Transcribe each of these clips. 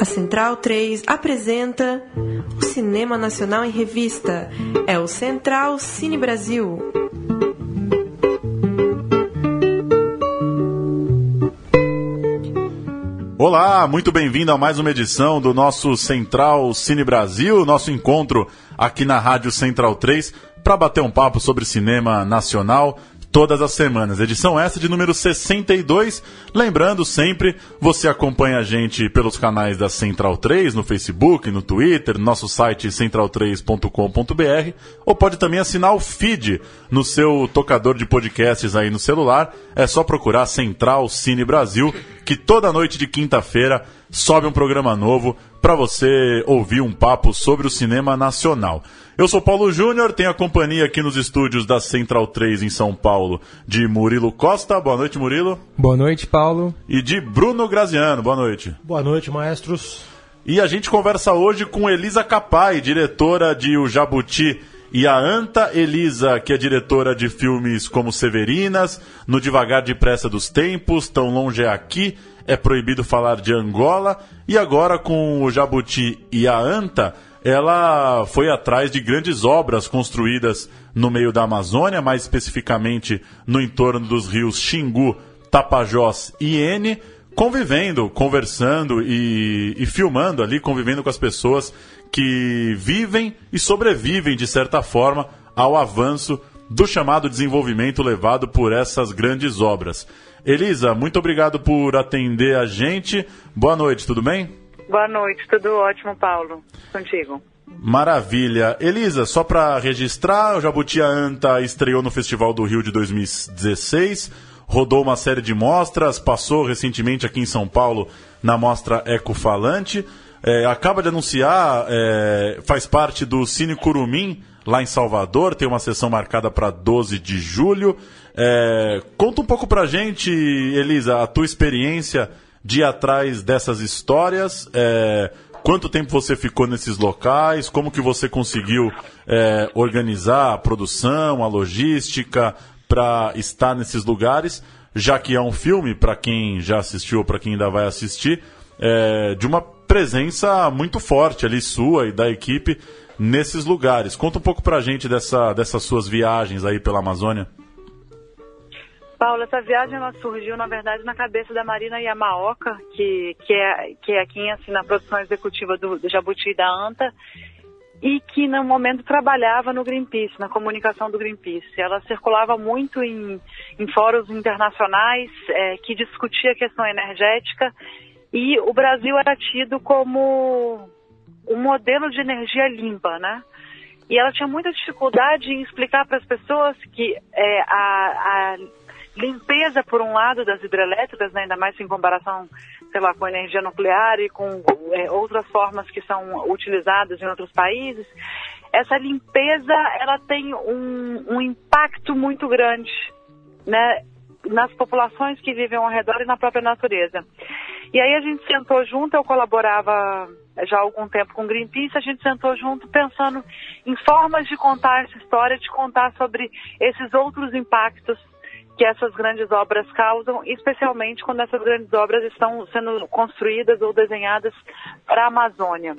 A Central 3 apresenta o Cinema Nacional em Revista. É o Central Cine Brasil. Olá, muito bem-vindo a mais uma edição do nosso Central Cine Brasil, nosso encontro aqui na Rádio Central 3 para bater um papo sobre cinema nacional, todas as semanas. Edição essa de número 62. Lembrando sempre, você acompanha a gente pelos canais da Central 3, no Facebook, no Twitter, no nosso site central3.com.br, ou pode também assinar o feed no seu tocador de podcasts aí no celular. É só procurar Central Cine Brasil, que toda noite de quinta-feira sobe um programa novo para você ouvir um papo sobre o cinema nacional. Eu sou Paulo Júnior, tenho a companhia aqui nos estúdios da Central 3 em São Paulo de Murilo Costa. Boa noite, Murilo. Boa noite, Paulo. E de Bruno Graziano. Boa noite. Boa noite, maestros. E a gente conversa hoje com Elisa Capai, diretora de O Jabuti e a Anta Elisa, que é diretora de filmes como Severinas, No Devagar Depressa dos Tempos, Tão Longe é Aqui, É Proibido Falar de Angola, e agora com o Jabuti e a Anta, ela foi atrás de grandes obras construídas no meio da Amazônia, mais especificamente no entorno dos rios Xingu, Tapajós e Ene, convivendo, conversando e, e filmando ali, convivendo com as pessoas que vivem e sobrevivem, de certa forma, ao avanço do chamado desenvolvimento levado por essas grandes obras. Elisa, muito obrigado por atender a gente. Boa noite, tudo bem? Boa noite, tudo ótimo, Paulo. Contigo. Maravilha. Elisa, só para registrar, o Jabuti Anta estreou no Festival do Rio de 2016, rodou uma série de mostras, passou recentemente aqui em São Paulo na mostra Ecofalante, é, acaba de anunciar, é, faz parte do Cine Curumim, lá em Salvador, tem uma sessão marcada para 12 de julho. É, conta um pouco pra gente, Elisa, a tua experiência de ir atrás dessas histórias. É, quanto tempo você ficou nesses locais? Como que você conseguiu é, organizar a produção, a logística para estar nesses lugares? Já que é um filme, para quem já assistiu ou para quem ainda vai assistir, é, de uma presença muito forte ali sua e da equipe nesses lugares. Conta um pouco para a gente dessa, dessas suas viagens aí pela Amazônia. Paula, essa viagem ela surgiu, na verdade, na cabeça da Marina Yamaoka, que, que, é, que é quem assina a produção executiva do, do Jabuti e da ANTA, e que no momento trabalhava no Greenpeace, na comunicação do Greenpeace. Ela circulava muito em, em fóruns internacionais é, que discutia a questão energética e o Brasil era tido como um modelo de energia limpa, né? E ela tinha muita dificuldade em explicar para as pessoas que é, a, a limpeza, por um lado, das hidrelétricas, né, ainda mais em comparação, sei lá, com energia nuclear e com é, outras formas que são utilizadas em outros países, essa limpeza ela tem um, um impacto muito grande, né, nas populações que vivem ao redor e na própria natureza. E aí a gente sentou junto, eu colaborava já há algum tempo com o Greenpeace, a gente sentou junto pensando em formas de contar essa história, de contar sobre esses outros impactos que essas grandes obras causam, especialmente quando essas grandes obras estão sendo construídas ou desenhadas para a Amazônia.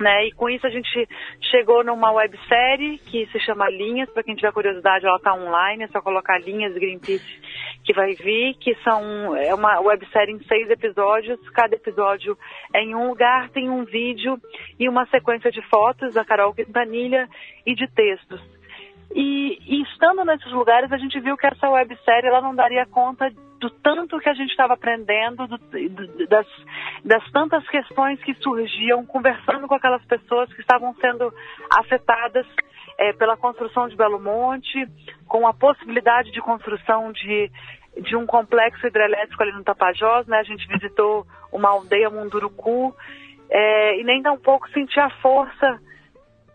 Né? E com isso a gente chegou numa websérie que se chama Linhas, para quem tiver curiosidade, ela está online, é só colocar Linhas Greenpeace que vai vir, que são é uma websérie em seis episódios, cada episódio é em um lugar, tem um vídeo e uma sequência de fotos da Carol Quintanilha e de textos. E, e, estando nesses lugares, a gente viu que essa websérie ela não daria conta do tanto que a gente estava aprendendo, do, do, das, das tantas questões que surgiam, conversando com aquelas pessoas que estavam sendo afetadas é, pela construção de Belo Monte, com a possibilidade de construção de, de um complexo hidrelétrico ali no Tapajós. Né? A gente visitou uma aldeia Munduruku é, e nem tão pouco sentia a força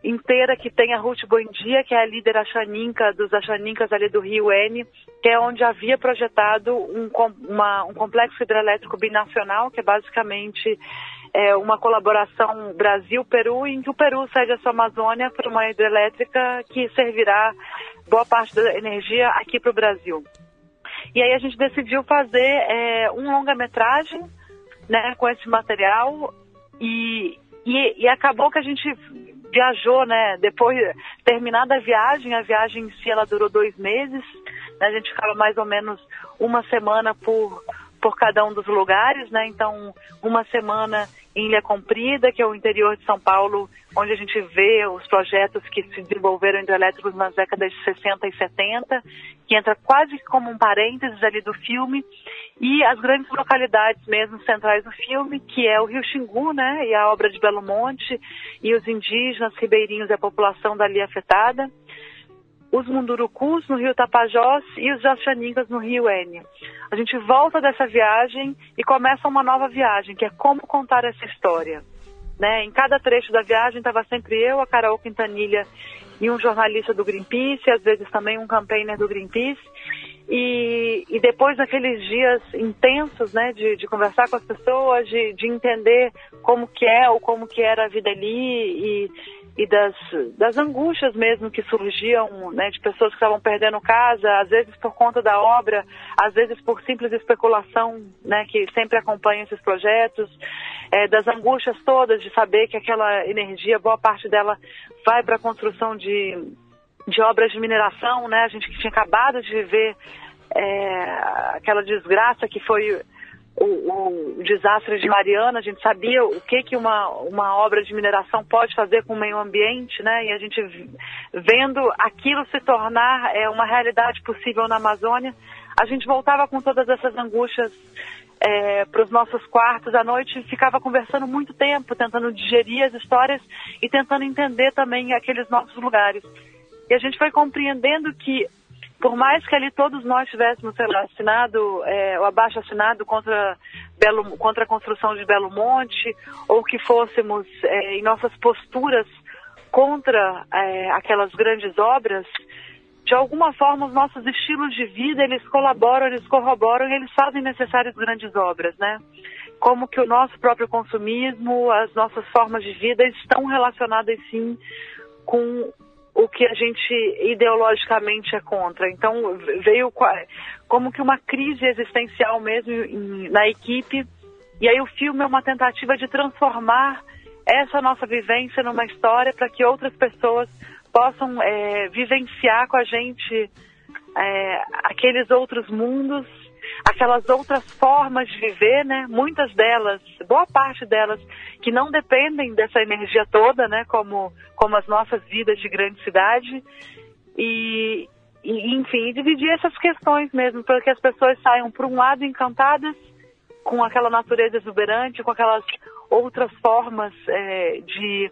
inteira que tem a Ruth Buendia, que é a líder achaninca dos achaninkas ali do Rio N, que é onde havia projetado um, uma, um complexo hidrelétrico binacional, que é basicamente é, uma colaboração Brasil-Peru, em que o Peru cede a sua Amazônia para uma hidrelétrica que servirá boa parte da energia aqui para o Brasil. E aí a gente decidiu fazer é, um longa-metragem né, com esse material e, e, e, acabou que a gente viajou, né? Depois, terminada a viagem, a viagem em si ela durou dois meses, né, a gente ficava mais ou menos uma semana por, por cada um dos lugares, né? Então, uma semana em Ilha Comprida, que é o interior de São Paulo, onde a gente vê os projetos que se desenvolveram hidrelétricos nas décadas de 60 e 70, que entra quase como um parênteses ali do filme, e as grandes localidades mesmo centrais do filme, que é o Rio Xingu, né, e a obra de Belo Monte, e os indígenas, ribeirinhos e a população dali afetada os Mundurucus no Rio Tapajós e os Jaxaningas no Rio N. A gente volta dessa viagem e começa uma nova viagem, que é como contar essa história. Né? Em cada trecho da viagem estava sempre eu, a Carol Quintanilha e um jornalista do Greenpeace, às vezes também um campaigner do Greenpeace. E, e depois daqueles dias intensos, né, de, de conversar com as pessoas, de, de entender como que é ou como que era a vida ali e, e das, das angústias mesmo que surgiam, né, de pessoas que estavam perdendo casa, às vezes por conta da obra, às vezes por simples especulação, né, que sempre acompanha esses projetos, é, das angústias todas de saber que aquela energia, boa parte dela vai para a construção de, de obras de mineração, né, a gente que tinha acabado de viver é, aquela desgraça que foi o, o, desastre de Mariana, a gente sabia o que, que uma, uma obra de mineração pode fazer com o meio ambiente, né? E a gente vendo aquilo se tornar é, uma realidade possível na Amazônia, a gente voltava com todas essas angústias é, para os nossos quartos à noite e ficava conversando muito tempo, tentando digerir as histórias e tentando entender também aqueles novos lugares. E a gente foi compreendendo que por mais que ali todos nós tivéssemos, sei lá, assinado, é, o abaixo assinado contra, Belo, contra a construção de Belo Monte, ou que fôssemos é, em nossas posturas contra é, aquelas grandes obras, de alguma forma os nossos estilos de vida, eles colaboram, eles corroboram, eles fazem necessárias grandes obras, né? Como que o nosso próprio consumismo, as nossas formas de vida estão relacionadas sim com o que a gente ideologicamente é contra. Então veio como que uma crise existencial mesmo na equipe. E aí o filme é uma tentativa de transformar essa nossa vivência numa história para que outras pessoas possam é, vivenciar com a gente é, aqueles outros mundos aquelas outras formas de viver, né? Muitas delas, boa parte delas, que não dependem dessa energia toda, né? Como, como as nossas vidas de grande cidade. E, e enfim, dividir essas questões mesmo, para que as pessoas saiam, por um lado, encantadas com aquela natureza exuberante, com aquelas outras formas é, de,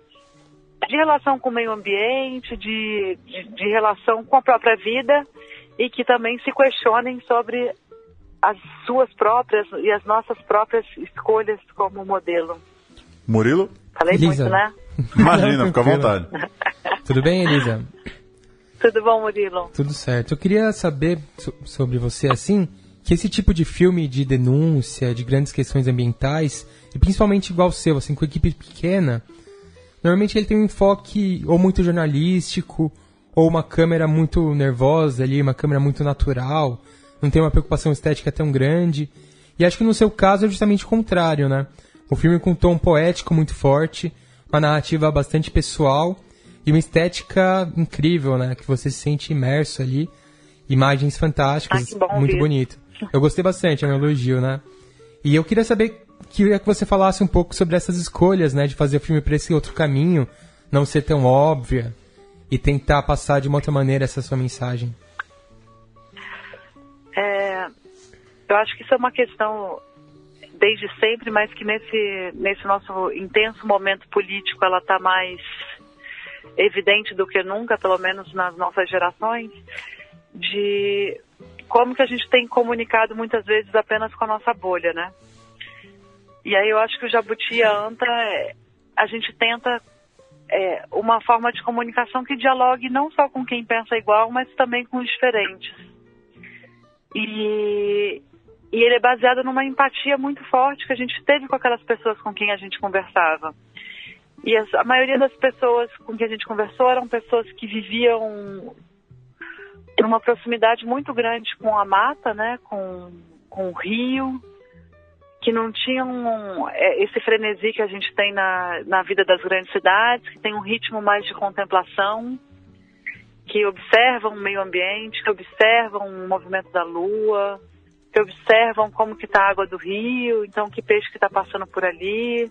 de relação com o meio ambiente, de, de, de relação com a própria vida, e que também se questionem sobre as suas próprias e as nossas próprias escolhas como modelo. Murilo? Falei Elisa. muito, né? Imagina, fica à vontade. Tudo bem, Elisa? Tudo bom, Murilo? Tudo certo. Eu queria saber so sobre você, assim, que esse tipo de filme de denúncia, de grandes questões ambientais, e principalmente igual o seu, assim, com equipe pequena, normalmente ele tem um enfoque ou muito jornalístico, ou uma câmera muito nervosa ali, uma câmera muito natural, não tem uma preocupação estética tão grande. E acho que no seu caso é justamente o contrário, né? O filme com um tom poético muito forte, uma narrativa bastante pessoal e uma estética incrível, né? Que você se sente imerso ali. Imagens fantásticas, ah, muito bonito. Eu gostei bastante, é um elogio, né? E eu queria saber, queria que você falasse um pouco sobre essas escolhas, né? De fazer o filme para esse outro caminho, não ser tão óbvia e tentar passar de uma outra maneira essa sua mensagem. É, eu acho que isso é uma questão desde sempre, mas que nesse, nesse nosso intenso momento político ela está mais evidente do que nunca, pelo menos nas nossas gerações, de como que a gente tem comunicado muitas vezes apenas com a nossa bolha, né? E aí eu acho que o Jabuti a Anta, é, a gente tenta é, uma forma de comunicação que dialogue não só com quem pensa igual, mas também com os diferentes. E, e ele é baseado numa empatia muito forte que a gente teve com aquelas pessoas com quem a gente conversava. E as, a maioria das pessoas com quem a gente conversou eram pessoas que viviam numa proximidade muito grande com a mata, né, com, com o rio, que não tinham é, esse frenesi que a gente tem na, na vida das grandes cidades, que tem um ritmo mais de contemplação, que observam o meio ambiente, que observam o movimento da lua, que observam como que está a água do rio, então que peixe que está passando por ali,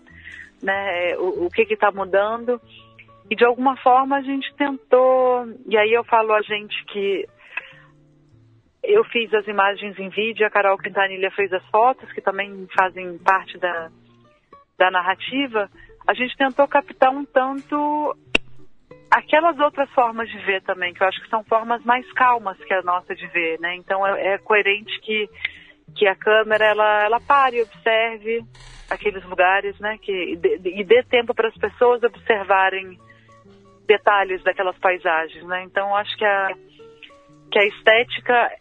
né, o, o que está mudando. E de alguma forma a gente tentou, e aí eu falo a gente que eu fiz as imagens em vídeo, a Carol Quintanilha fez as fotos, que também fazem parte da, da narrativa. A gente tentou captar um tanto aquelas outras formas de ver também, que eu acho que são formas mais calmas que a nossa de ver, né? Então é, é coerente que, que a câmera ela, ela pare e observe aqueles lugares, né? Que, e, e dê tempo para as pessoas observarem detalhes daquelas paisagens, né? Então acho que a, que a estética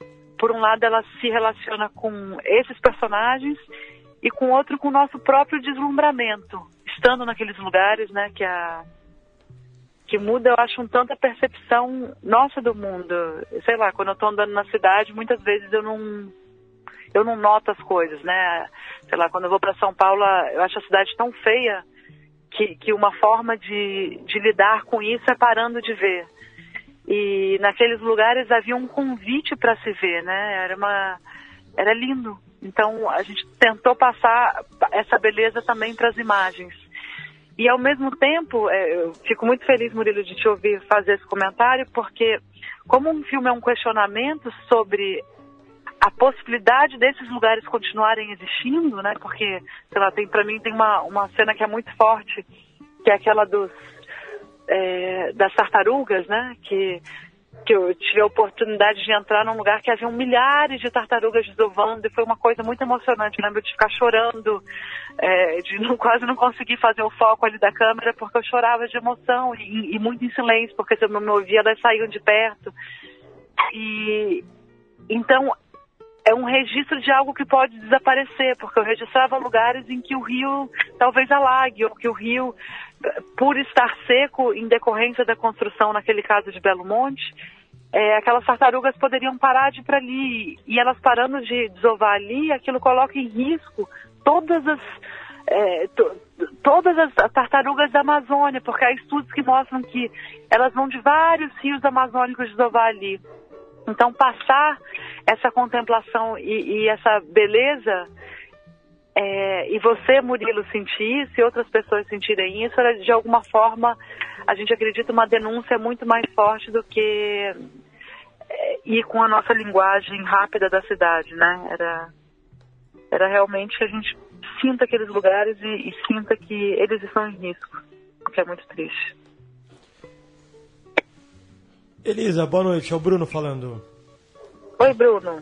por um lado, ela se relaciona com esses personagens e com outro com o nosso próprio deslumbramento, estando naqueles lugares, né, que a que muda, eu acho um tanto a percepção nossa do mundo. Sei lá, quando eu estou andando na cidade, muitas vezes eu não eu não noto as coisas, né? Sei lá, quando eu vou para São Paulo, eu acho a cidade tão feia que, que uma forma de, de lidar com isso é parando de ver. E naqueles lugares havia um convite para se ver, né? Era uma era lindo. Então a gente tentou passar essa beleza também para as imagens. E ao mesmo tempo, é, eu fico muito feliz, Murilo, de te ouvir fazer esse comentário, porque como um filme é um questionamento sobre a possibilidade desses lugares continuarem existindo, né? Porque, sei lá, tem para mim tem uma, uma cena que é muito forte, que é aquela dos é, das tartarugas, né? Que, que eu tive a oportunidade de entrar num lugar que havia milhares de tartarugas desovando e foi uma coisa muito emocionante. Eu lembro de ficar chorando, é, de não, quase não conseguir fazer o foco ali da câmera porque eu chorava de emoção e, e muito em silêncio, porque se eu não me ouvia, elas saíam de perto. E então é um registro de algo que pode desaparecer, porque eu registrava lugares em que o rio talvez alague, ou que o rio por estar seco em decorrência da construção, naquele caso de Belo Monte, é, aquelas tartarugas poderiam parar de ir para ali. E elas parando de desovar ali, aquilo coloca em risco todas as. É, to, todas as tartarugas da Amazônia, porque há estudos que mostram que elas vão de vários rios amazônicos desovar ali. Então, passar essa contemplação e, e essa beleza é, e você, Murilo, sentir isso e outras pessoas sentirem isso, era de alguma forma, a gente acredita, uma denúncia muito mais forte do que é, ir com a nossa linguagem rápida da cidade, né? Era, era realmente que a gente sinta aqueles lugares e, e sinta que eles estão em risco, o que é muito triste. Elisa, boa noite. É o Bruno falando. Oi, Bruno.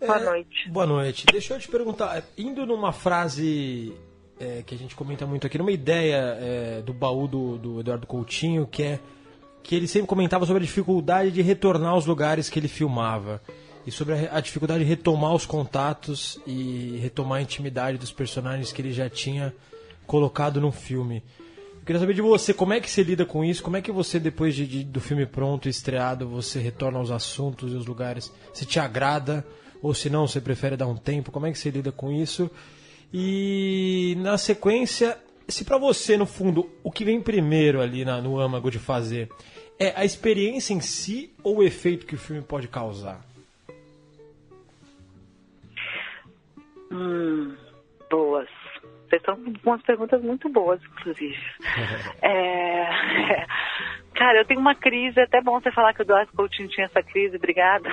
Boa é, noite. Boa noite. Deixa eu te perguntar, indo numa frase é, que a gente comenta muito aqui, numa ideia é, do baú do, do, Eduardo Coutinho, que é que ele sempre comentava sobre a dificuldade de retornar aos lugares que ele filmava e sobre a, a dificuldade de retomar os contatos e retomar a intimidade dos personagens que ele já tinha colocado no filme. Eu queria saber de você, como é que você lida com isso? Como é que você, depois de, de, do filme pronto, estreado, você retorna aos assuntos e os lugares? Se te agrada? Ou se não, você prefere dar um tempo? Como é que você lida com isso? E na sequência, se para você, no fundo, o que vem primeiro ali na, no âmago de fazer é a experiência em si ou o efeito que o filme pode causar? Hum, boas. Vocês estão com umas perguntas muito boas, inclusive. é, Cara, eu tenho uma crise, é até bom você falar que o Eduardo Coutinho tinha essa crise, obrigada.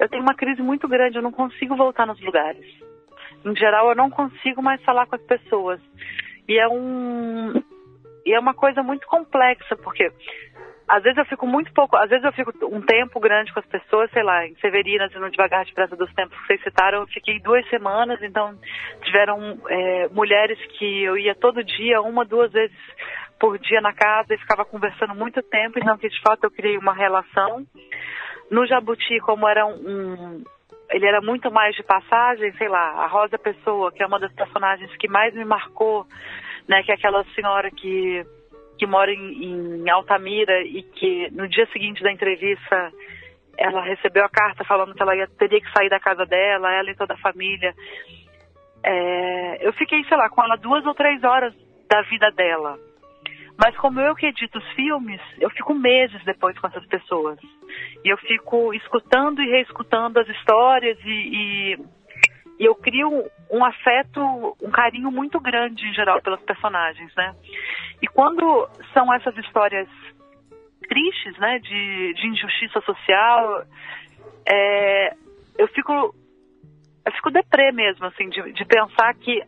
Eu tenho uma crise muito grande, eu não consigo voltar nos lugares. Em geral, eu não consigo mais falar com as pessoas. E é um e é uma coisa muito complexa, porque às vezes eu fico muito pouco, às vezes eu fico um tempo grande com as pessoas, sei lá, em Severinas e no Devagar de Praça dos Tempos que vocês citaram, eu fiquei duas semanas, então tiveram é, mulheres que eu ia todo dia, uma, duas vezes por dia na casa e ficava conversando muito tempo, então que de fato eu criei uma relação. No Jabuti, como era um, um ele era muito mais de passagem, sei lá, a Rosa Pessoa, que é uma das personagens que mais me marcou, né, que é aquela senhora que que mora em, em Altamira e que no dia seguinte da entrevista ela recebeu a carta falando que ela ia, teria que sair da casa dela, ela e toda a família. É, eu fiquei, sei lá, com ela duas ou três horas da vida dela. Mas como eu que edito os filmes, eu fico meses depois com essas pessoas. E eu fico escutando e reescutando as histórias e, e, e eu crio um afeto, um carinho muito grande em geral pelos personagens, né? E quando são essas histórias tristes, né, de, de injustiça social, é, eu fico eu fico deprê mesmo, assim, de, de pensar que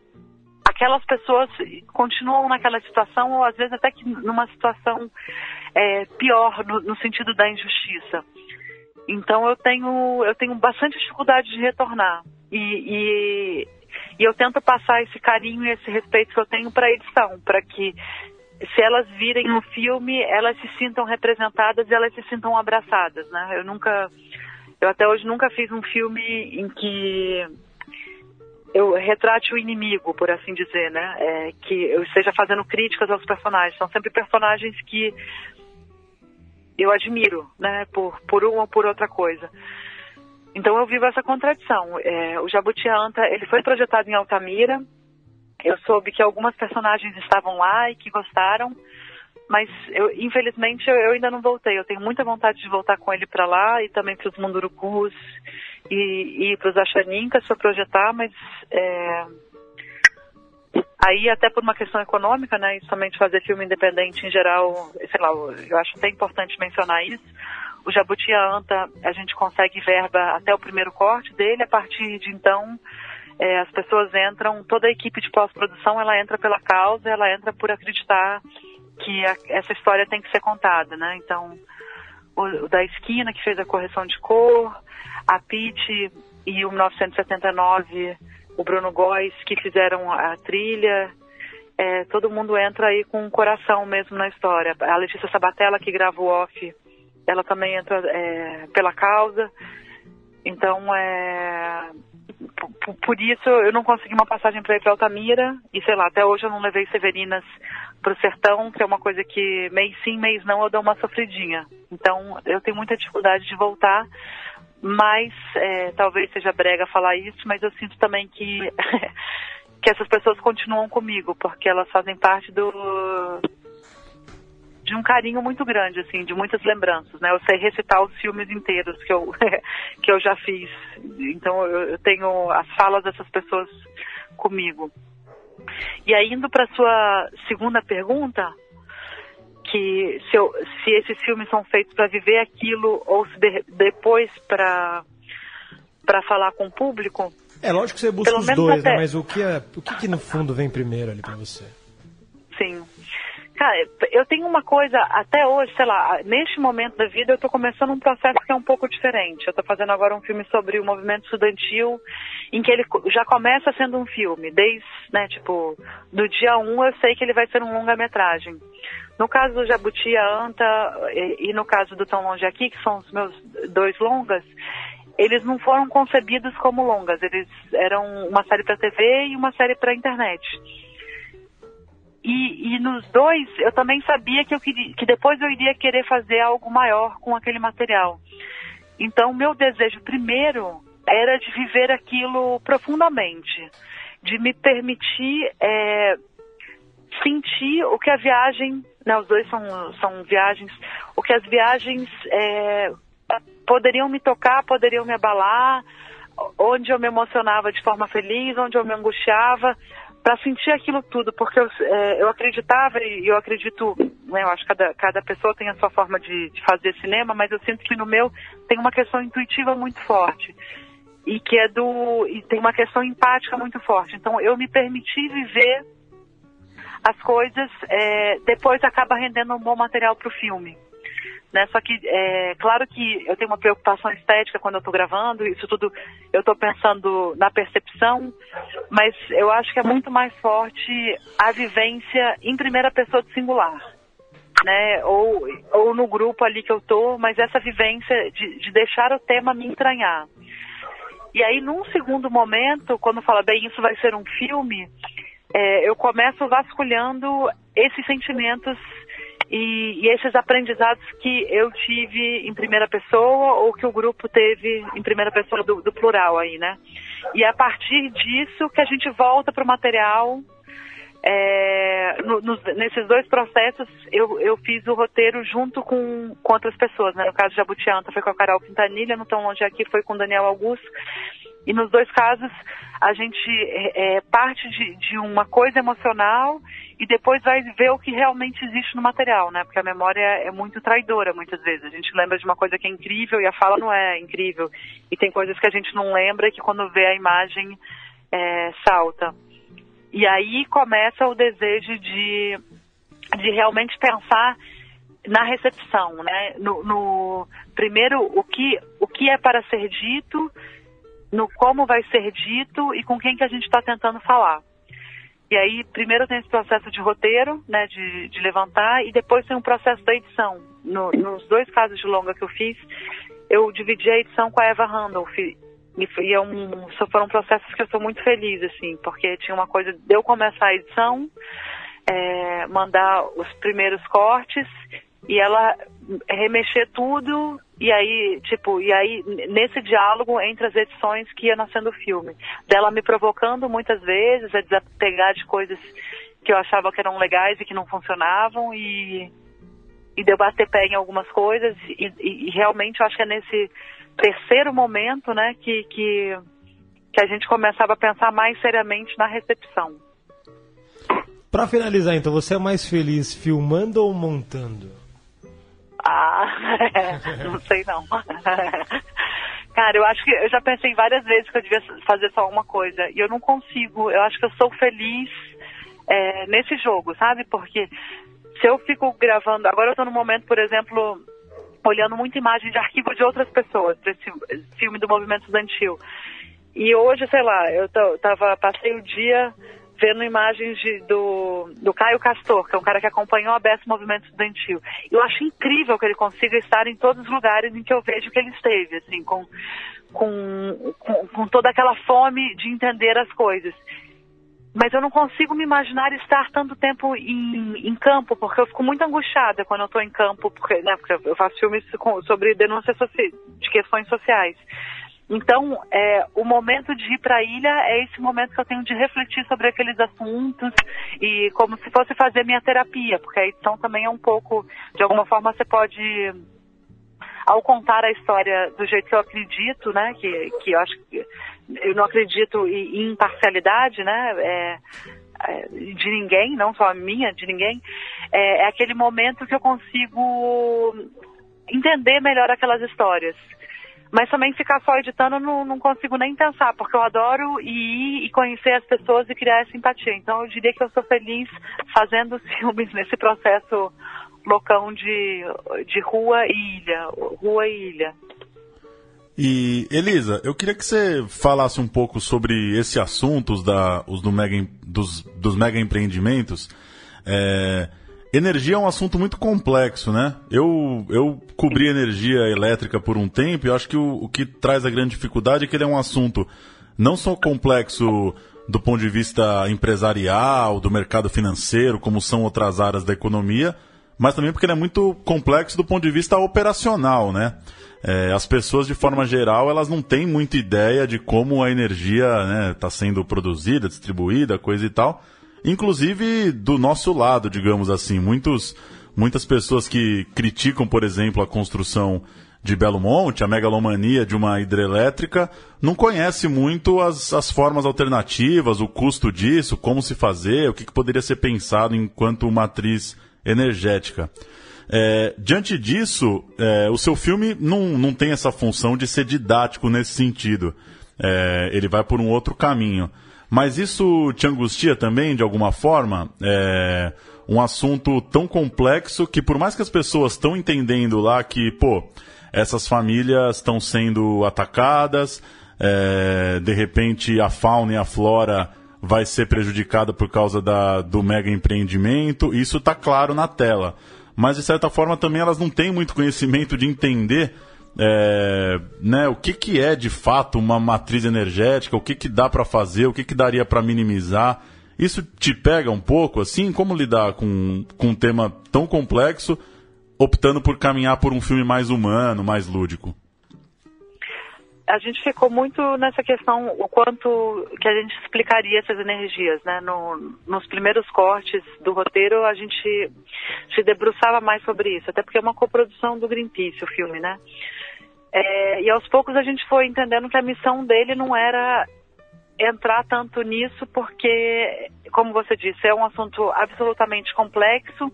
aquelas pessoas continuam naquela situação ou às vezes até que numa situação é, pior no, no, sentido da injustiça. Então eu tenho eu tenho bastante dificuldade de retornar e, e, e eu tento passar esse carinho e esse respeito que eu tenho para a edição, para que se elas virem um filme, elas se sintam representadas e elas se sintam abraçadas, né? Eu nunca, eu até hoje nunca fiz um filme em que eu retrate o inimigo, por assim dizer, né? É, que eu esteja fazendo críticas aos personagens. São sempre personagens que eu admiro, né? Por, por uma ou por outra coisa. Então eu vivo essa contradição. É, o Jabuti Anta, ele foi projetado em Altamira, eu soube que algumas personagens estavam lá e que gostaram, mas eu, infelizmente eu, eu, ainda não voltei. Eu tenho muita vontade de voltar com ele para lá e também para os Mundurucus e, para os Achaninkas para projetar, mas é, aí até por uma questão econômica, né, e somente fazer filme independente em geral, sei lá, eu acho até importante mencionar isso. O Jabuti Anta, a gente consegue verba até o primeiro corte dele, a partir de então é, as pessoas entram, toda a equipe de pós-produção ela entra pela causa, ela entra por acreditar que a, essa história tem que ser contada, né? Então, o, o, da esquina que fez a correção de cor, a Pete e o 1979, o Bruno Góes que fizeram a trilha, é, todo mundo entra aí com um coração mesmo na história. A Letícia Sabatella que grava o off, ela também entra é, pela causa. Então, é, por, por, isso eu não consegui uma passagem para ir para Altamira e sei lá, até hoje eu não levei Severinas para o sertão, que é uma coisa que mês sim, mês não eu dou uma sofridinha. Então eu tenho muita dificuldade de voltar, mas é, talvez seja brega falar isso, mas eu sinto também que que essas pessoas continuam comigo porque elas fazem parte do de um carinho muito grande, assim, de muitas lembranças, né? Eu sei recitar os filmes inteiros que eu, que eu já fiz. Então eu, tenho as falas dessas pessoas comigo. E aí, indo para sua segunda pergunta, que se, eu, se esses filmes são feitos para viver aquilo ou se de, depois para para falar com o público. É lógico que você busca os dois, né? até... né? Mas o que, é, o que, que no fundo vem primeiro ali para você? Sim. Cara, eu tenho uma coisa, até hoje, sei lá, neste momento da vida eu estou começando um processo que é um pouco diferente. Eu estou fazendo agora um filme sobre o movimento estudantil, em que ele já começa sendo um filme. Desde, né, tipo, do dia 1 um, eu sei que ele vai ser um longa-metragem. No caso do Jabuti, a Anta, e, e no caso do Tão Longe Aqui, que são os meus dois longas, eles não foram concebidos como longas, eles eram uma série para TV e uma série para internet. E, e, nos dois eu também sabia que eu queria, que depois eu iria querer fazer algo maior com aquele material. Então meu desejo primeiro era de viver aquilo profundamente, de me permitir é, sentir o que a viagem, né, os dois são, são viagens, o que as viagens é, poderiam me tocar, poderiam me abalar, onde eu me emocionava de forma feliz, onde eu me angustiava, para sentir aquilo tudo, porque eu, é, eu acreditava e eu acredito, né, eu acho que cada, cada pessoa tem a sua forma de, de fazer cinema, mas eu sinto que no meu tem uma questão intuitiva muito forte e que é do e tem uma questão empática muito forte. Então eu me permiti viver as coisas, é, depois acaba rendendo um bom material para o filme. Né? Só que, é, claro que eu tenho uma preocupação estética quando eu estou gravando, isso tudo eu estou pensando na percepção, mas eu acho que é muito mais forte a vivência em primeira pessoa do singular. Né? Ou, ou no grupo ali que eu tô, mas essa vivência de, de deixar o tema me entranhar. E aí, num segundo momento, quando fala, bem, isso vai ser um filme, é, eu começo vasculhando esses sentimentos e, e, esses aprendizados que eu tive em primeira pessoa ou que o grupo teve em primeira pessoa do, do plural aí, né? E é a partir disso que a gente volta para o material. É, no, nesses dois processos, eu, eu fiz o roteiro junto com, com outras pessoas, né? No caso de Jabutianta foi com a Carol Quintanilha, não tão longe aqui foi com o Daniel Augusto. E nos dois casos, a gente é, é, parte de, de uma coisa emocional e depois vai ver o que realmente existe no material, né? Porque a memória é muito traidora muitas vezes. A gente lembra de uma coisa que é incrível e a fala não é incrível. E tem coisas que a gente não lembra que quando vê a imagem é, salta. E aí começa o desejo de, de realmente pensar na recepção, né? No, no primeiro o que o que é para ser dito no como vai ser dito e com quem que a gente está tentando falar. E aí, primeiro tem esse processo de roteiro, né, de, de levantar, e depois tem um processo da edição. No, nos dois casos de longa que eu fiz, eu dividi a edição com a Eva Randolph. E, e é um, foram processos que eu estou muito feliz, assim, porque tinha uma coisa de eu começar a edição, é, mandar os primeiros cortes, e ela remexer tudo e aí, tipo, e aí nesse diálogo entre as edições que ia nascendo o filme, dela me provocando muitas vezes a desapegar de coisas que eu achava que eram legais e que não funcionavam e e debater pé em algumas coisas e, e, e, realmente eu acho que é nesse terceiro momento, né, que, que que a gente começava a pensar mais seriamente na recepção. Para finalizar, então, você é mais feliz filmando ou montando? Ah, não sei não. Cara, eu acho que eu já pensei várias vezes que eu devia fazer só uma coisa e eu não consigo. Eu acho que eu sou feliz é, nesse jogo, sabe? Porque se eu fico gravando, agora eu tô no momento, por exemplo, olhando muita imagem de arquivo de outras pessoas, desse filme do movimento estudantil. E hoje, sei lá, eu tava, passei o dia vendo imagens de, do, do Caio Castor, que é um cara que acompanhou a BES Movimento Estudantil. Eu acho incrível que ele consiga estar em todos os lugares em que eu vejo que ele esteve, assim, com, com, com, com toda aquela fome de entender as coisas. Mas eu não consigo me imaginar estar tanto tempo em, em campo, porque eu fico muito angustiada quando eu estou em campo, porque, né, porque eu faço filmes sobre denúncias de questões sociais. Então, é, o momento de ir para a ilha é esse momento que eu tenho de refletir sobre aqueles assuntos e como se fosse fazer minha terapia, porque a edição também é um pouco, de alguma forma, você pode, ao contar a história do jeito que eu acredito, né, que, que eu acho que eu não acredito em imparcialidade, né, é, é, de ninguém, não só a minha, de ninguém, é, é aquele momento que eu consigo entender melhor aquelas histórias. Mas também ficar só editando não, não consigo nem pensar, porque eu adoro ir e conhecer as pessoas e criar essa empatia. Então eu diria que eu sou feliz fazendo filmes nesse processo loucão de, de rua e ilha. Rua e ilha. E Elisa, eu queria que você falasse um pouco sobre esse assunto, os, da, os do mega, dos, dos mega empreendimentos. É, Energia é um assunto muito complexo, né? Eu, eu cobri energia elétrica por um tempo e acho que o, o que traz a grande dificuldade é que ele é um assunto não só complexo do ponto de vista empresarial, do mercado financeiro, como são outras áreas da economia, mas também porque ele é muito complexo do ponto de vista operacional, né? É, as pessoas, de forma geral, elas não têm muita ideia de como a energia está né, tá sendo produzida, distribuída, coisa e tal. Inclusive do nosso lado, digamos assim. Muitos, muitas pessoas que criticam, por exemplo, a construção de Belo Monte, a megalomania de uma hidrelétrica, não conhece muito as, as formas alternativas, o custo disso, como se fazer, o que, que poderia ser pensado enquanto matriz energética. É, diante disso, é, o seu filme não, não tem essa função de ser didático nesse sentido. É, ele vai por um outro caminho. Mas isso te angustia também, de alguma forma? É, um assunto tão complexo que por mais que as pessoas estão entendendo lá que, pô, essas famílias estão sendo atacadas, é, de repente a fauna e a flora vai ser prejudicada por causa da, do mega empreendimento, isso está claro na tela. Mas de certa forma também elas não têm muito conhecimento de entender é, né, o que, que é de fato uma matriz energética, o que, que dá para fazer, o que, que daria para minimizar. Isso te pega um pouco, assim? Como lidar com, com um tema tão complexo, optando por caminhar por um filme mais humano, mais lúdico? a gente ficou muito nessa questão o quanto que a gente explicaria essas energias, né? No, nos primeiros cortes do roteiro a gente se debruçava mais sobre isso, até porque é uma coprodução do Greenpeace o filme, né? É, e aos poucos a gente foi entendendo que a missão dele não era entrar tanto nisso, porque, como você disse, é um assunto absolutamente complexo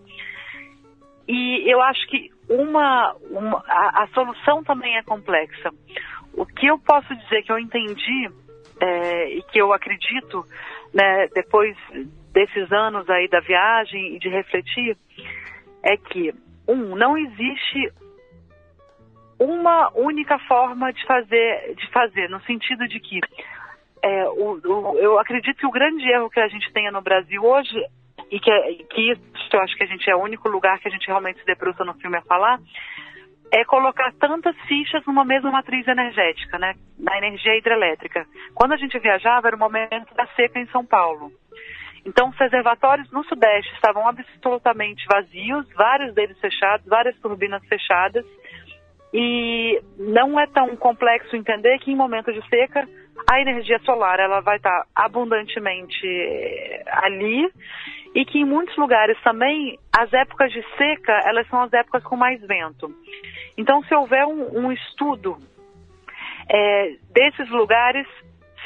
e eu acho que uma, uma a, a solução também é complexa. O que eu posso dizer que eu entendi é, e que eu acredito, né, depois desses anos aí da viagem e de refletir, é que, um, não existe uma única forma de fazer, de fazer no sentido de que é, o, o, eu acredito que o grande erro que a gente tenha no Brasil hoje, e que, é, que isso eu acho que a gente é o único lugar que a gente realmente se debruça no filme a falar, é colocar tantas fichas numa mesma matriz energética, né? Na energia hidrelétrica. Quando a gente viajava, era o momento da seca em São Paulo. Então, os reservatórios no Sudeste estavam absolutamente vazios, vários deles fechados, várias turbinas fechadas. E não é tão complexo entender que em momento de seca, a energia solar ela vai estar abundantemente eh, ali e que em muitos lugares também as épocas de seca elas são as épocas com mais vento. Então, se houver um, um estudo é, desses lugares,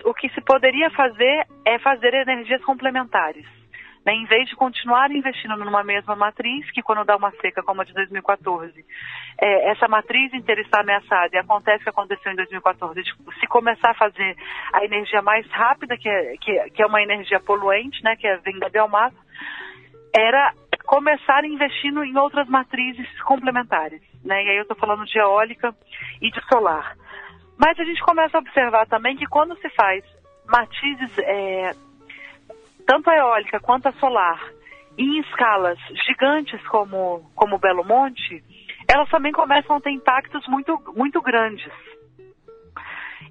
o que se poderia fazer é fazer energias complementares. Né? Em vez de continuar investindo numa mesma matriz, que quando dá uma seca como a de 2014, é, essa matriz inteira está ameaçada e acontece o que aconteceu em 2014, de, se começar a fazer a energia mais rápida, que é, que, que é uma energia poluente, né, que é, vem da biomassa, era começar investindo em outras matrizes complementares. Né? E aí eu estou falando de eólica e de solar. Mas a gente começa a observar também que quando se faz matrizes, é, tanto a eólica quanto a solar, em escalas gigantes como, como Belo Monte, elas também começam a ter impactos muito, muito grandes.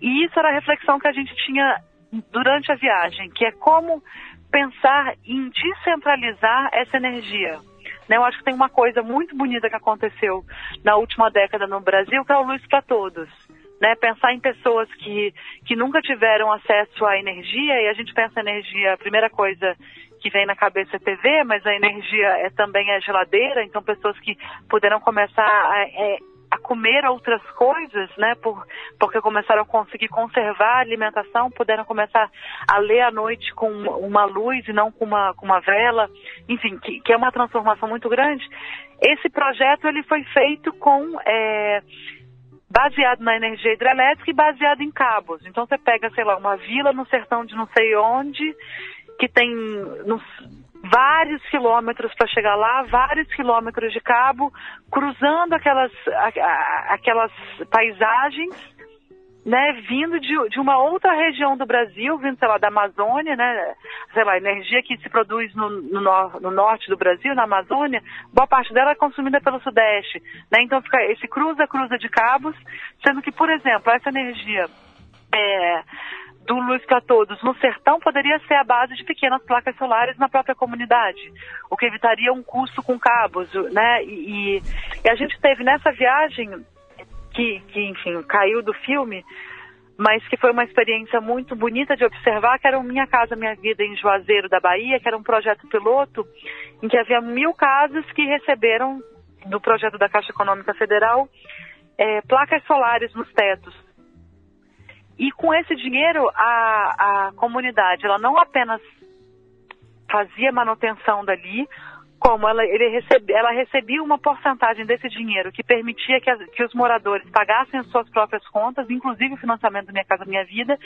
E isso era a reflexão que a gente tinha durante a viagem, que é como pensar em descentralizar essa energia. Né? Eu acho que tem uma coisa muito bonita que aconteceu na última década no Brasil, que é o Luz para Todos. Né? Pensar em pessoas que, que nunca tiveram acesso à energia, e a gente pensa em energia, a primeira coisa que vem na cabeça é TV, mas a energia é também a geladeira, então pessoas que puderam começar a, é, a comer outras coisas, né? Por, porque começaram a conseguir conservar a alimentação, puderam começar a ler à noite com uma luz e não com uma, com uma vela, enfim, que, que é uma transformação muito grande. Esse projeto ele foi feito com é, baseado na energia hidrelétrica e baseado em cabos. Então você pega, sei lá, uma vila no sertão de não sei onde que tem vários quilômetros para chegar lá, vários quilômetros de cabo, cruzando aquelas, aquelas paisagens, né, vindo de, de uma outra região do Brasil, vindo, sei lá, da Amazônia, né, sei lá, energia que se produz no, no, no norte do Brasil, na Amazônia, boa parte dela é consumida pelo Sudeste, né, então fica esse cruza-cruza de cabos, sendo que, por exemplo, essa energia é, do Luz para Todos no sertão poderia ser a base de pequenas placas solares na própria comunidade, o que evitaria um custo com cabos, né? E, e a gente teve nessa viagem, que, que, enfim, caiu do filme, mas que foi uma experiência muito bonita de observar, que era o Minha Casa Minha Vida em Juazeiro da Bahia, que era um projeto piloto em que havia mil casas que receberam, do projeto da Caixa Econômica Federal, é, placas solares nos tetos. E com esse dinheiro, a, a comunidade, ela não apenas fazia manutenção dali, como ela, recebe, ela recebia uma porcentagem desse dinheiro que permitia que, as, que, os moradores pagassem as suas próprias contas, inclusive o financiamento da Minha Casa Minha Vida,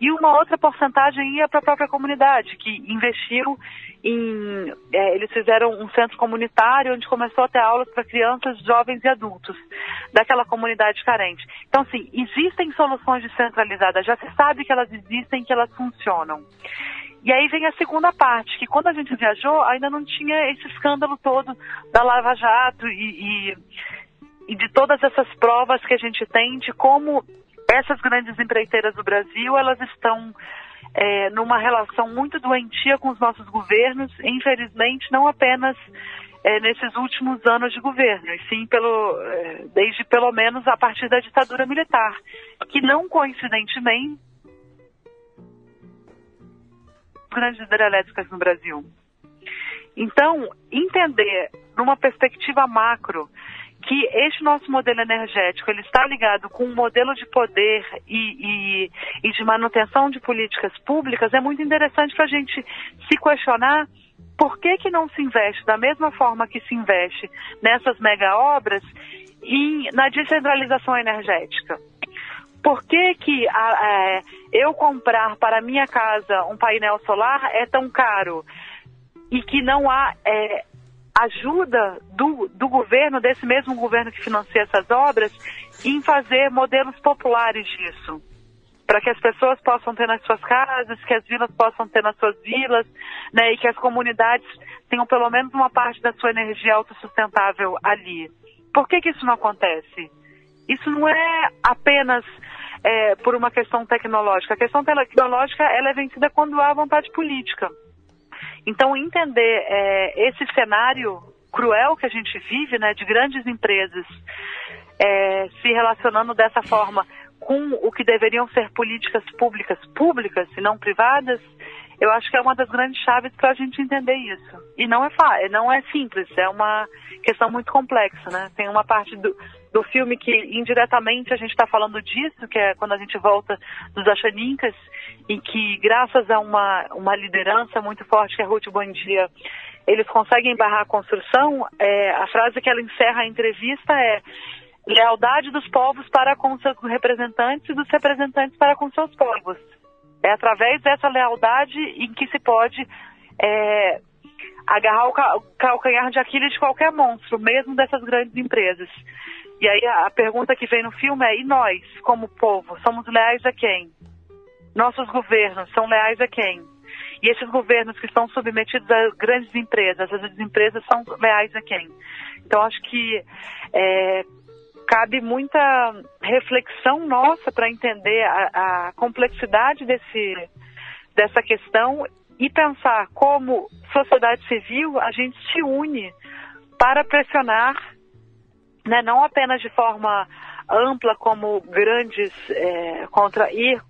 e uma outra porcentagem ia para a própria comunidade, que investiu em. É, eles fizeram um centro comunitário onde começou a ter aulas para crianças, jovens e adultos daquela comunidade carente. Então, sim, existem soluções descentralizadas, já se sabe que elas existem, que elas funcionam. E aí vem a segunda parte, que quando a gente viajou, ainda não tinha esse escândalo todo da Lava Jato e, e, e de todas essas provas que a gente tem de como essas grandes empreiteiras do Brasil, elas estão é, numa relação muito doentia com os nossos governos, infelizmente não apenas é, nesses últimos anos de governo, e sim pelo, é, desde pelo menos a partir da ditadura militar, que não coincidentemente grandes hidrelétricas no Brasil. Então, entender numa perspectiva macro que este nosso modelo energético ele está ligado com um modelo de poder e, e, e de manutenção de políticas públicas é muito interessante para a gente se questionar por que, que não se investe da mesma forma que se investe nessas mega obras e na descentralização energética. Por que, que a, é, eu comprar para minha casa um painel solar é tão caro e que não há é, ajuda do, do governo, desse mesmo governo que financia essas obras, em fazer modelos populares disso? Para que as pessoas possam ter nas suas casas, que as vilas possam ter nas suas vilas, né, e que as comunidades tenham pelo menos uma parte da sua energia autossustentável ali. Por que, que isso não acontece? Isso não é apenas é, por uma questão tecnológica. A questão tecnológica ela é vencida quando há vontade política. Então, entender é, esse cenário cruel que a gente vive, né, de grandes empresas é, se relacionando dessa forma com o que deveriam ser políticas públicas públicas e não privadas, eu acho que é uma das grandes chaves para a gente entender isso. E não é, não é simples, é uma questão muito complexa, né? Tem uma parte do, do filme que indiretamente a gente está falando disso, que é quando a gente volta dos Achaninkas, e que graças a uma, uma liderança muito forte que é Ruth Bondia, eles conseguem barrar a construção, é, a frase que ela encerra a entrevista é lealdade dos povos para com seus representantes e dos representantes para com seus povos. É através dessa lealdade em que se pode é, agarrar o calcanhar de Aquiles de qualquer monstro, mesmo dessas grandes empresas. E aí a, pergunta que vem no filme é: e nós, como povo, somos leais a quem? Nossos governos são leais a quem? E esses governos que estão submetidos a grandes empresas, as empresas são leais a quem? Então acho que é, cabe muita reflexão nossa para entender a, a complexidade desse, dessa questão e pensar como sociedade civil a gente se une para pressionar né, não apenas de forma ampla como grandes é, contra ir.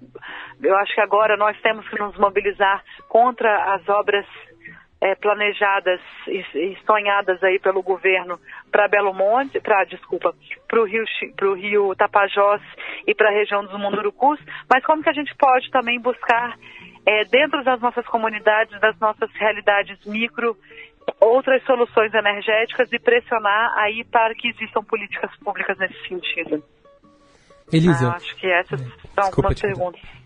Eu acho que agora nós temos que nos mobilizar contra as obras é, planejadas e, sonhadas aí pelo governo para Belo Monte, para desculpa, para o Rio, pro Rio Tapajós e para a região dos Mundurucus, mas como que a gente pode também buscar é, dentro das nossas comunidades, das nossas realidades micro outras soluções energéticas e pressionar aí para que existam políticas públicas nesse sentido. Elisa, ah, acho que essas são algumas perguntas.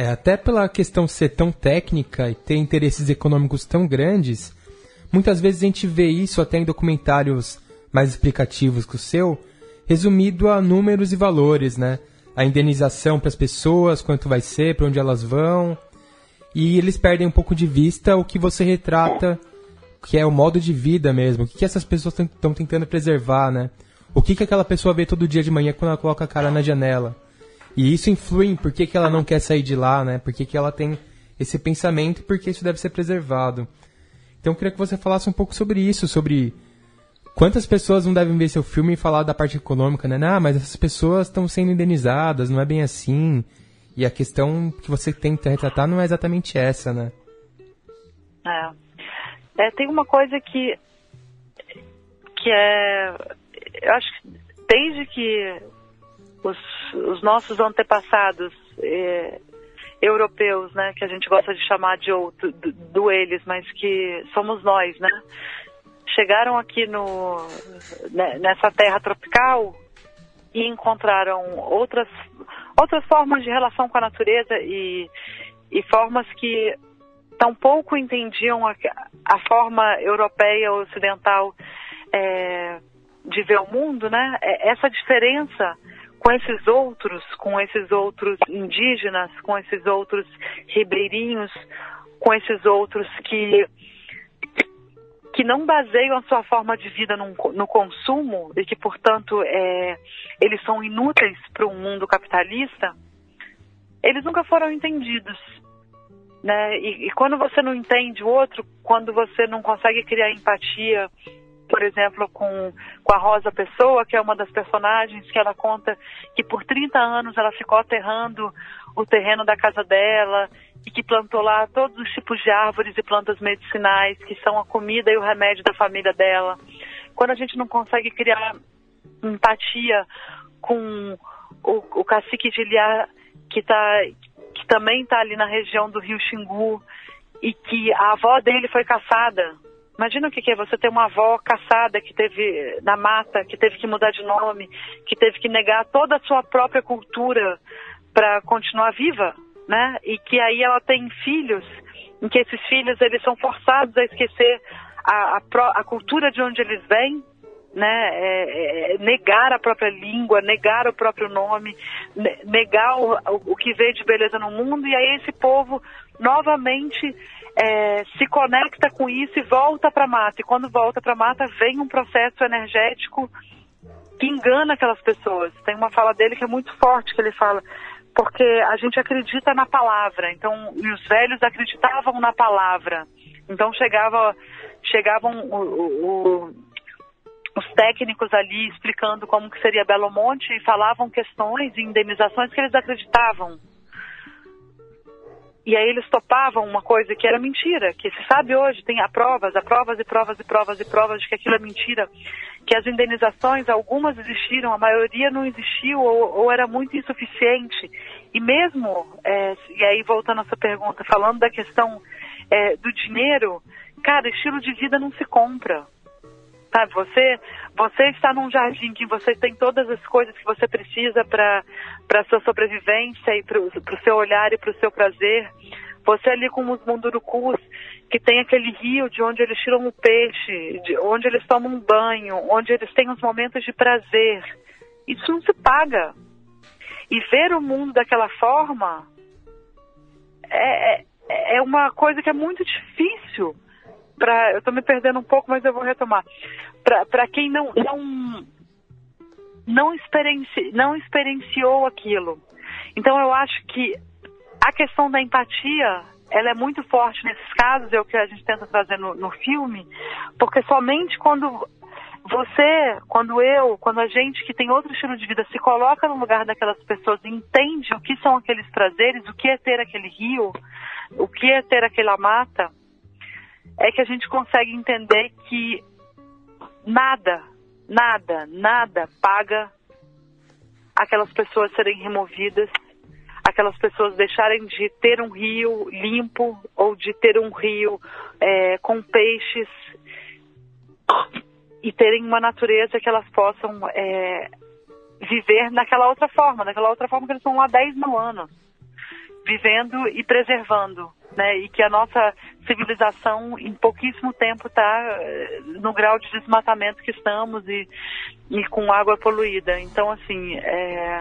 É, até pela questão ser tão técnica e ter interesses econômicos tão grandes, muitas vezes a gente vê isso até em documentários mais explicativos que o seu, resumido a números e valores, né? A indenização para as pessoas, quanto vai ser, para onde elas vão. E eles perdem um pouco de vista o que você retrata que é o modo de vida mesmo, o que, que essas pessoas estão tentando preservar, né? O que, que aquela pessoa vê todo dia de manhã quando ela coloca a cara na janela. E isso influi em por que, que ela não quer sair de lá, né? Por que, que ela tem esse pensamento e por que isso deve ser preservado. Então eu queria que você falasse um pouco sobre isso, sobre quantas pessoas não devem ver seu filme e falar da parte econômica, né? Ah, mas essas pessoas estão sendo indenizadas, não é bem assim. E a questão que você tenta retratar não é exatamente essa, né? É. É, tem uma coisa que, que é. Eu acho que desde que os, os nossos antepassados é, europeus, né, que a gente gosta de chamar de outro, do, do, eles, mas que somos nós, né? chegaram aqui no, né, nessa terra tropical e encontraram outras, outras formas de relação com a natureza e, e formas que tampouco entendiam a, a forma europeia ou ocidental é, de ver o mundo, né? É, essa diferença com esses outros, com esses outros indígenas, com esses outros ribeirinhos, com esses outros que que não baseiam a sua forma de vida no, no consumo e que, portanto, é, eles são inúteis para um mundo capitalista, eles nunca foram entendidos. Né? E, e quando você não entende o outro, quando você não consegue criar empatia, por exemplo, com, com a Rosa Pessoa, que é uma das personagens que ela conta que por 30 anos ela ficou aterrando o terreno da casa dela e que plantou lá todos os tipos de árvores e plantas medicinais que são a comida e o remédio da família dela. Quando a gente não consegue criar empatia com o, o cacique de Ilha, que, tá, que também está ali na região do Rio Xingu, e que a avó dele foi caçada. Imagina o que é você ter uma avó caçada que teve na mata, que teve que mudar de nome, que teve que negar toda a sua própria cultura para continuar viva né? E que aí ela tem filhos, em que esses filhos eles são forçados a esquecer a, a, a cultura de onde eles vêm, né? É, é, negar a própria língua, negar o próprio nome, negar o, o, o que veio de beleza no mundo, e aí esse povo novamente é, se conecta com isso e volta para a mata. E quando volta para a mata, vem um processo energético que engana aquelas pessoas. Tem uma fala dele que é muito forte, que ele fala: porque a gente acredita na palavra. Então, os velhos acreditavam na palavra. Então chegava, chegavam o, o, os técnicos ali explicando como que seria Belo Monte e falavam questões e indenizações que eles acreditavam. E aí eles topavam uma coisa que era mentira, que se sabe hoje, tem provas, há provas e provas e provas e provas de que aquilo é mentira, que as indenizações, algumas existiram, a maioria não existiu ou, ou era muito insuficiente. E mesmo, é, e aí voltando à sua pergunta, falando da questão é, do dinheiro, cara, estilo de vida não se compra. Sabe, você, você está num jardim que você tem todas as coisas que você precisa para a sua sobrevivência e para o seu olhar e para o seu prazer. Você ali com os mundurucus, que tem aquele rio de onde eles tiram o peixe, de onde eles tomam um banho, onde eles têm os momentos de prazer. Isso não se paga. E ver o mundo daquela forma é, é, é uma coisa que é muito difícil para eu estou me perdendo um pouco, mas eu vou retomar. Para quem não não não, experienci, não experienciou aquilo. Então eu acho que a questão da empatia ela é muito forte nesses casos, é o que a gente tenta trazer no, no filme, porque somente quando você, quando eu, quando a gente que tem outro estilo de vida se coloca no lugar daquelas pessoas entende o que são aqueles prazeres, o que é ter aquele rio, o que é ter aquela mata, é que a gente consegue entender que nada, nada, nada paga aquelas pessoas serem removidas, aquelas pessoas deixarem de ter um rio limpo ou de ter um rio é, com peixes e terem uma natureza que elas possam é, viver naquela outra forma, naquela outra forma que eles estão lá 10 mil anos, vivendo e preservando né? E que a nossa civilização em pouquíssimo tempo está eh, no grau de desmatamento que estamos e, e com água poluída. Então, assim, é,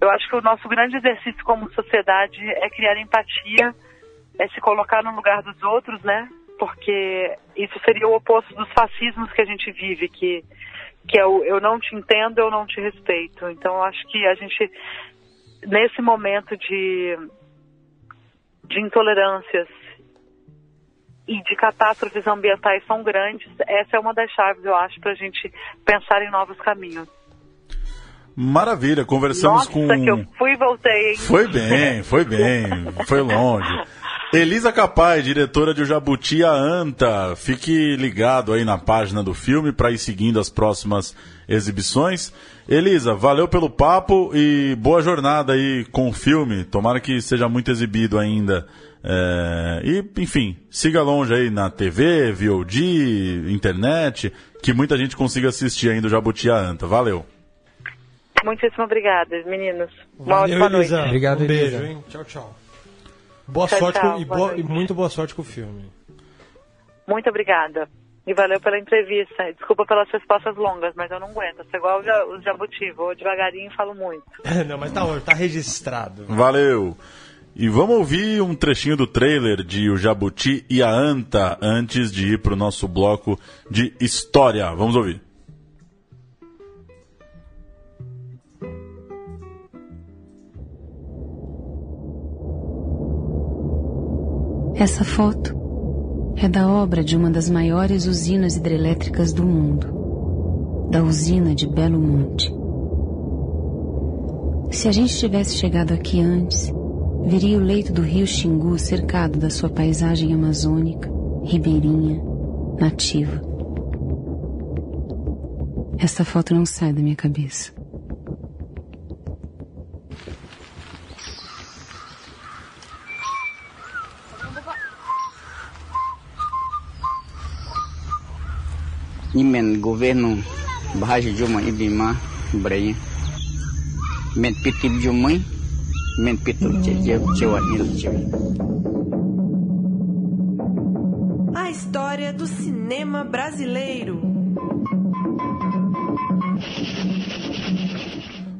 eu acho que o nosso grande exercício como sociedade é criar empatia, é se colocar no lugar dos outros, né? Porque isso seria o oposto dos fascismos que a gente vive, que que é o eu não te entendo, eu não te respeito. Então, eu acho que a gente nesse momento de de intolerâncias e de catástrofes ambientais são grandes, essa é uma das chaves, eu acho, para a gente pensar em novos caminhos. Maravilha, conversamos Nossa, com. que eu fui e voltei, hein? Foi bem, foi bem, foi longe. Elisa Capai, diretora de O Jabuti a Anta. Fique ligado aí na página do filme para ir seguindo as próximas exibições. Elisa, valeu pelo papo e boa jornada aí com o filme. Tomara que seja muito exibido ainda. É... E, enfim, siga longe aí na TV, VOD, internet, que muita gente consiga assistir ainda o Jabuti a Anta. Valeu. Muitíssimo obrigada, meninos. Valeu. Elisa. Obrigado, um beijo, Elisa. hein? Tchau, tchau. Boa Tchau, sorte tchau, com- e, boa e muito boa sorte com o filme. Muito obrigada. E valeu pela entrevista. Desculpa pelas respostas longas, mas eu não aguento. Sou igual os jabuti, vou devagarinho e falo muito. Não, mas tá, tá registrado. Valeu! E vamos ouvir um trechinho do trailer de O Jabuti e a Anta antes de ir para o nosso bloco de história. Vamos ouvir. Essa foto é da obra de uma das maiores usinas hidrelétricas do mundo, da usina de Belo Monte. Se a gente tivesse chegado aqui antes, veria o leito do rio Xingu cercado da sua paisagem amazônica, ribeirinha, nativa. Essa foto não sai da minha cabeça. Imen governo bahasa Juma ibima Braya. Men pitib Jumai, men pitib cewat nil cewat.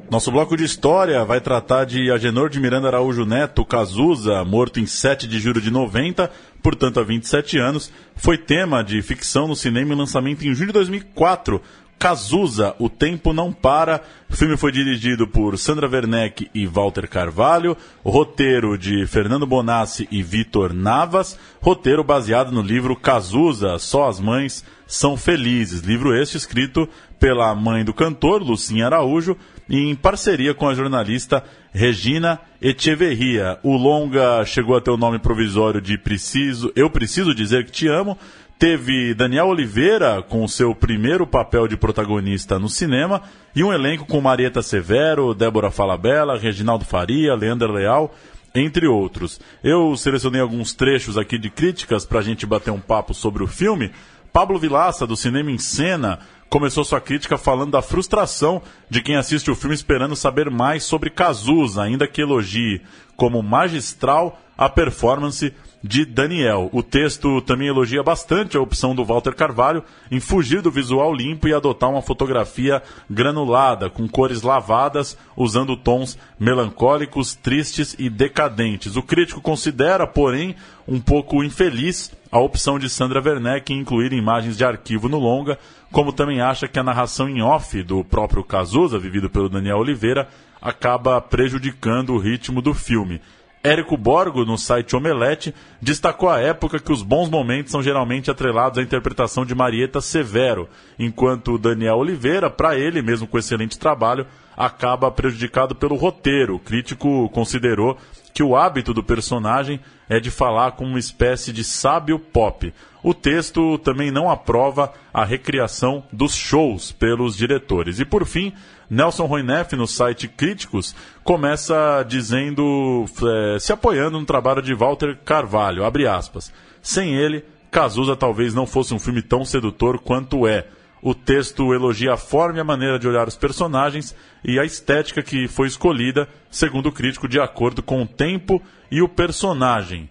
Nosso bloco de história vai tratar de Agenor de Miranda Araújo Neto, Cazuza, morto em 7 de julho de 90, portanto há 27 anos, foi tema de ficção no cinema e lançamento em junho de 2004. Cazuza, O Tempo Não Para. O filme foi dirigido por Sandra Werneck e Walter Carvalho. O roteiro de Fernando Bonassi e Vitor Navas. Roteiro baseado no livro Cazuza, Só as Mães São Felizes. Livro este escrito pela mãe do cantor, Lucinha Araújo, em parceria com a jornalista Regina Echeverria. O longa chegou a ter o nome provisório de Preciso, Eu Preciso Dizer Que Te Amo. Teve Daniel Oliveira com seu primeiro papel de protagonista no cinema e um elenco com Marieta Severo, Débora Falabella, Reginaldo Faria, Leandro Leal, entre outros. Eu selecionei alguns trechos aqui de críticas para a gente bater um papo sobre o filme. Pablo Vilaça, do Cinema em Cena, começou sua crítica falando da frustração de quem assiste o filme esperando saber mais sobre Cazuza, ainda que elogie como magistral a performance de Daniel. O texto também elogia bastante a opção do Walter Carvalho em fugir do visual limpo e adotar uma fotografia granulada, com cores lavadas, usando tons melancólicos, tristes e decadentes. O crítico considera, porém, um pouco infeliz a opção de Sandra Werneck em incluir imagens de arquivo no longa, como também acha que a narração em off do próprio Cazuza, vivido pelo Daniel Oliveira, acaba prejudicando o ritmo do filme. Érico Borgo, no site Omelete, destacou a época que os bons momentos são geralmente atrelados à interpretação de Marieta Severo, enquanto Daniel Oliveira, para ele, mesmo com excelente trabalho, acaba prejudicado pelo roteiro. O crítico considerou que o hábito do personagem é de falar como uma espécie de sábio pop. O texto também não aprova a recriação dos shows pelos diretores. E por fim, Nelson Roineff, no site Críticos, começa dizendo, eh, se apoiando no trabalho de Walter Carvalho, abre aspas. Sem ele, Cazuza talvez não fosse um filme tão sedutor quanto é. O texto elogia a forma e a maneira de olhar os personagens e a estética que foi escolhida, segundo o crítico, de acordo com o tempo e o personagem.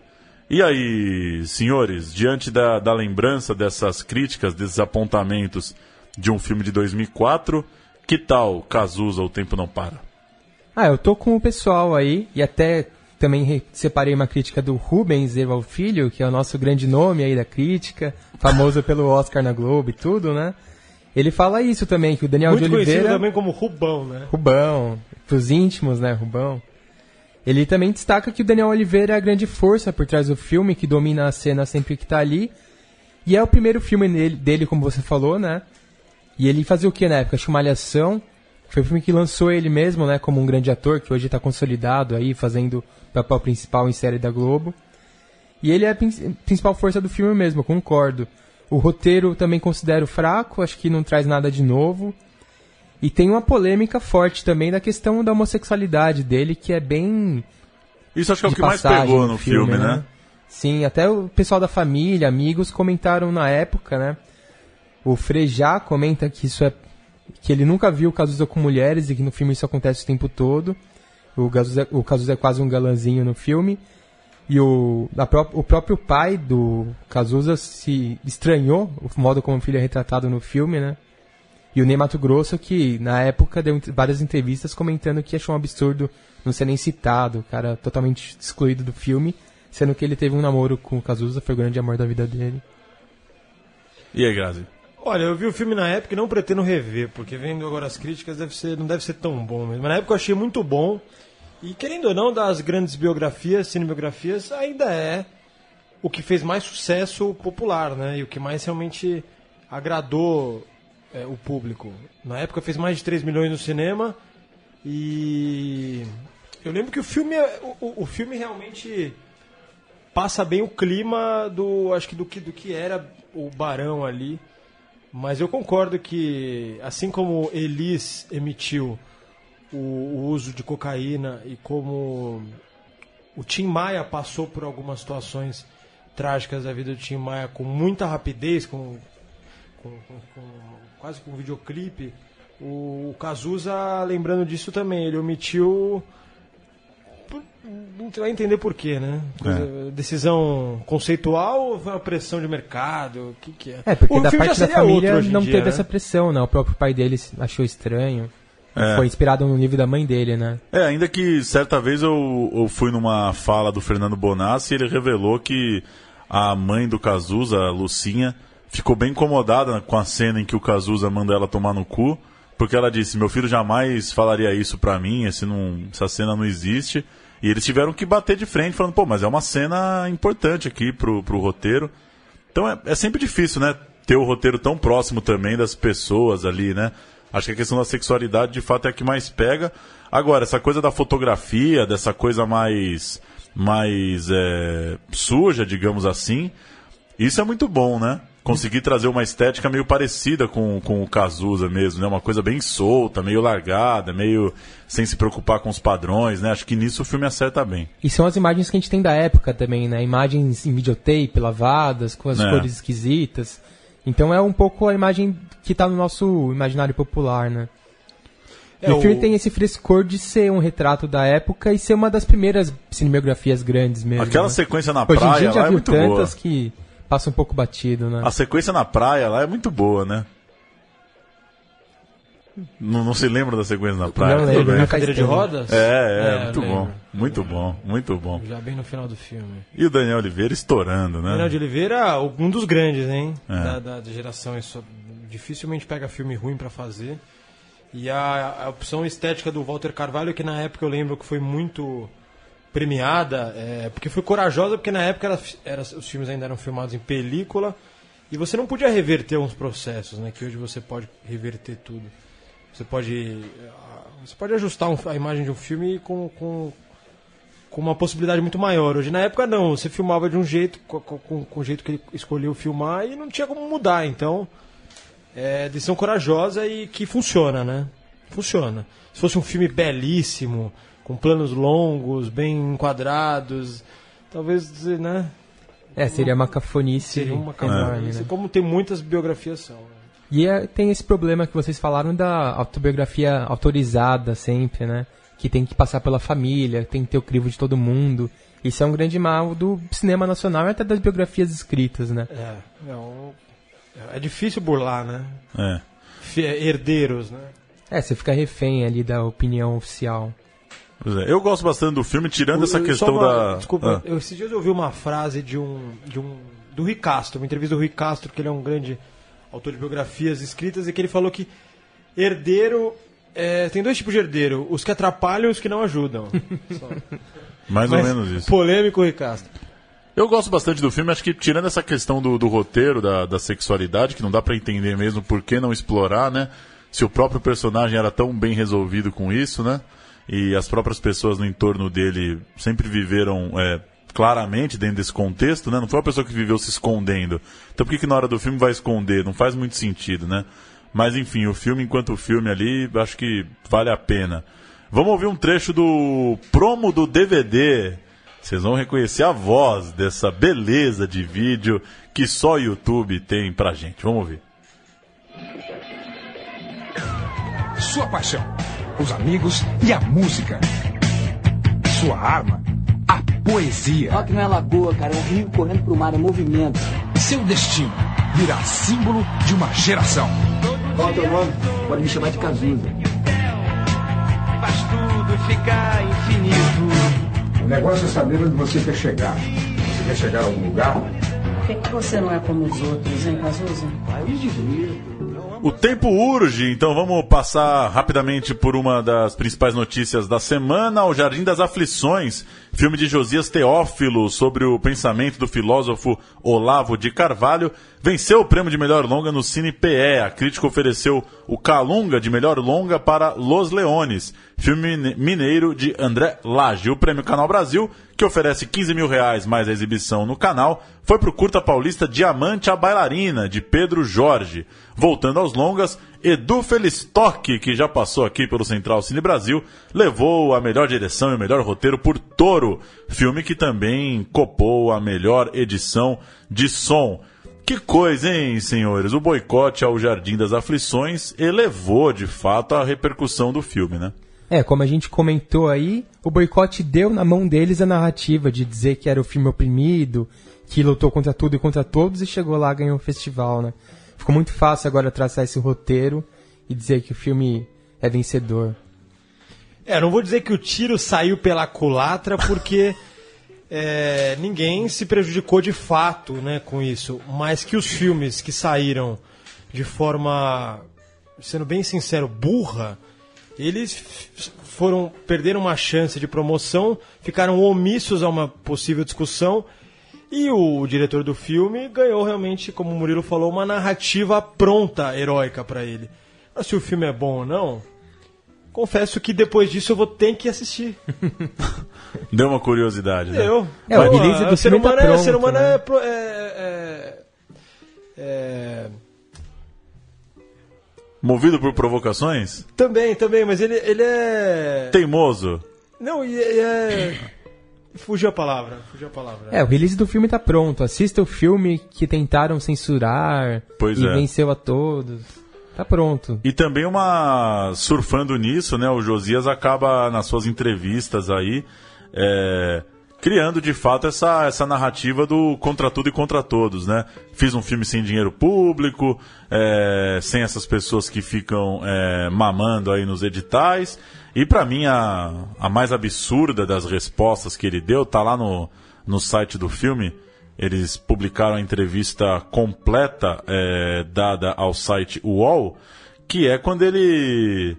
E aí, senhores, diante da, da lembrança dessas críticas, desses apontamentos de um filme de 2004, que tal Cazuza, O Tempo Não Para? Ah, eu tô com o pessoal aí e até também re- separei uma crítica do Rubens Erval Filho, que é o nosso grande nome aí da crítica, famoso pelo Oscar na Globo e tudo, né? Ele fala isso também, que o Daniel Muito de conhecido Oliveira... também como Rubão, né? Rubão, pros íntimos, né, Rubão. Ele também destaca que o Daniel Oliveira é a grande força por trás do filme, que domina a cena sempre que tá ali. E é o primeiro filme dele, dele, como você falou, né? E ele fazia o que na época? Acho Malhação. Foi o filme que lançou ele mesmo, né? Como um grande ator, que hoje tá consolidado aí, fazendo papel principal em série da Globo. E ele é a prin- principal força do filme mesmo, concordo. O roteiro também considero fraco, acho que não traz nada de novo. E tem uma polêmica forte também da questão da homossexualidade dele, que é bem Isso acho que é o que mais pegou no filme, né? Sim, até o pessoal da família, amigos comentaram na época, né? O Frejá comenta que isso é que ele nunca viu Cazuza com mulheres e que no filme isso acontece o tempo todo. O Cazuza, o Cazuza é quase um galanzinho no filme. E o, a pró- o próprio pai do Cazuza se estranhou o modo como o filho é retratado no filme, né? E o Ney Mato Grosso, que na época deu várias entrevistas comentando que achou um absurdo não ser nem citado, o cara totalmente excluído do filme, sendo que ele teve um namoro com o Cazuza, foi o grande amor da vida dele. E aí, Grazi? Olha, eu vi o filme na época e não pretendo rever, porque vendo agora as críticas deve ser, não deve ser tão bom mesmo. Mas na época eu achei muito bom. E querendo ou não, das grandes biografias, cinebiografias, ainda é o que fez mais sucesso popular, né? E o que mais realmente agradou é, o público. Na época fez mais de 3 milhões no cinema e eu lembro que o filme é- o, o- filme realmente passa bem o clima do acho que do que do que era o Barão ali. Mas eu concordo que assim como Elis emitiu o, o uso de cocaína e como o Tim Maia passou por algumas situações trágicas da vida do Tim Maia com muita rapidez, com, com- com- com- quase com um videoclipe. O, o Cazuza, lembrando disso também, ele omitiu. por- Não vai entender por quê, né? Coisa- Decisão conceitual ou foi uma pressão de mercado? O que, que é? É, porque o da filme já parte da família hoje em não dia, teve né? essa pressão, né? O próprio pai dele achou estranho. É. Foi inspirado no livro da mãe dele, né? É, ainda que certa vez eu, eu fui numa fala do Fernando Bonassi e ele revelou que a mãe do Cazuza, a Lucinha, ficou bem incomodada com a cena em que o Cazuza manda ela tomar no cu, porque ela disse: Meu filho jamais falaria isso pra mim, esse não, essa cena não existe. E eles tiveram que bater de frente, falando: Pô, mas é uma cena importante aqui pro, pro roteiro. Então é, é sempre difícil, né? Ter o roteiro tão próximo também das pessoas ali, né? Acho que a questão da sexualidade de fato é a que mais pega. Agora, essa coisa da fotografia, dessa coisa mais, mais é, suja, digamos assim, isso é muito bom, né? Conseguir trazer uma estética meio parecida com, com o Cazuza mesmo, né? Uma coisa bem solta, meio largada, meio sem se preocupar com os padrões, né? Acho que nisso o filme acerta bem. E são as imagens que a gente tem da época também, né? Imagens em videotape, lavadas, com as É. cores esquisitas. Então é um pouco a imagem que tá no nosso imaginário popular, né? É, e o filme tem esse frescor de ser um retrato da época e ser uma das primeiras cinematografias grandes mesmo. Aquela né? sequência na Hoje em praia dia já lá é viu muito boa. tantas que passa um pouco batido, né? A sequência na praia lá é muito boa, né? Não, não se lembra da sequência na praia? Não lembro, né? Na cadeira de rodas? É, é, É, muito bom. lembro. Muito bom, muito bom. Já bem no final do filme. E o Daniel Oliveira estourando, né? Daniel de Oliveira, um dos grandes, hein? É. Da, da, da geração. Dificilmente pega filme ruim pra fazer. E a, a opção estética do Walter Carvalho, que na época eu lembro que foi muito premiada, é, porque foi corajosa, porque na época era, era- os filmes ainda eram filmados em película e você não podia reverter uns processos, né? Que hoje você pode reverter tudo. Você pode, ah, você pode ajustar um- a imagem de um filme com, com, com uma possibilidade muito maior. Hoje, na época, não. Você filmava de um jeito, com, com, com o jeito que ele escolheu filmar e não tinha como mudar. Então, é decisão corajosa e que funciona, né? Funciona. Se fosse um filme belíssimo, com planos longos, bem enquadrados, talvez, né? É, seria uma cafonice Seria uma cabeça, né? como tem muitas biografias são. né? E é- tem esse problema que vocês falaram da autobiografia autorizada sempre, né? Que tem que passar pela família, tem que ter o crivo de todo mundo. Isso é um grande mal do cinema nacional e até das biografias escritas, né? É, é, um- é difícil burlar, né? É. Fi- Herdeiros, né? É, você fica refém ali da opinião oficial. Pois é. Eu gosto bastante do filme, tirando essa questão uma- da. Desculpa, Ah. eu, esses dias eu ouvi uma frase de um, de um. do Rui Castro, uma entrevista do Rui Castro, que ele é um grande autor de biografias escritas, e que ele falou que herdeiro. é, tem dois tipos de herdeiro: os que atrapalham e os que não ajudam. Mais Mas ou menos isso. Polêmico, Rui Castro. Eu gosto bastante do filme, acho que tirando essa questão do, do roteiro, da, da sexualidade, que não dá pra entender mesmo por que não explorar, né? Se o próprio personagem era tão bem resolvido com isso, né? E as próprias pessoas no entorno dele sempre viveram. É, claramente dentro desse contexto, né? Não foi uma pessoa que viveu se escondendo. Então por que, que na hora do filme vai esconder? Não faz muito sentido, né? Mas enfim, o filme enquanto filme ali, acho que vale a pena. Vamos ouvir um trecho do promo do DVD. Vocês vão reconhecer a voz dessa beleza de vídeo que só o YouTube tem pra gente. Vamos ouvir. Sua paixão, os amigos e a música. Sua arma, a poesia. Rock não é lagoa, cara, é um rio correndo pro mar, é movimento. Seu destino virá símbolo de uma geração. Qual é o teu nome? Pode me chamar de Cazuza. Faz tudo ficar infinito. O negócio é saber onde você quer chegar. Você quer chegar a algum lugar? Por que, que você não é como os outros, hein, Cazuza? Vai, me divirto. O tempo urge, então vamos passar rapidamente por uma das principais notícias da semana, O Jardim das Aflições, filme de Josias Teófilo sobre o pensamento do filósofo Olavo de Carvalho, venceu o prêmio de melhor longa no Cine PE. A crítica ofereceu o Calunga de melhor longa para Los Leones, filme mineiro de André Lage. O prêmio Canal Brasil, que oferece 15 mil reais mais a exibição no canal, foi para o curta paulista Diamante a Bailarina, de Pedro Jorge. Voltando aos longas, Edu Felistock, que já passou aqui pelo Central Cine Brasil, levou a melhor direção e o melhor roteiro por Toro, filme que também copou a melhor edição de som. Que coisa, hein, senhores? O boicote ao Jardim das Aflições elevou, de fato, a repercussão do filme, né? É, como a gente comentou aí, o boicote deu na mão deles a narrativa de dizer que era o filme oprimido, que lutou contra tudo e contra todos e chegou lá e ganhou o festival, né? Ficou muito fácil agora traçar esse roteiro e dizer que o filme é vencedor. É, não vou dizer que o tiro saiu pela culatra, porque é, ninguém se prejudicou de fato né, com isso. Mas que os filmes que saíram de forma, sendo bem sincero, burra, eles foram perderam uma chance de promoção, ficaram omissos a uma possível discussão e o diretor do filme ganhou realmente, como o Murilo falou, uma narrativa pronta, heróica para ele. Mas se o filme é bom ou não, confesso que depois disso eu vou ter que assistir. Deu uma curiosidade, né? Eu. É, o beleza do o ser tá humano, é, pronto, ser humano né? é, é- é- é- Movido por provocações? Também, também, mas ele, ele é. Teimoso. Não, e e é. Fugiu a palavra, fugiu a palavra. É, o release do filme tá pronto. Assista o filme que tentaram censurar Pois e é. venceu a todos. Tá pronto. E também uma. Surfando nisso, né? O Josias acaba nas suas entrevistas aí. é, criando de fato essa, essa narrativa do contra tudo e contra todos, né? Fiz um filme sem dinheiro público, é, sem essas pessoas que ficam é, mamando aí nos editais. E pra mim a, a mais absurda das respostas que ele deu tá lá no, no site do filme. Eles publicaram a entrevista completa é, dada ao site UOL, que é quando ele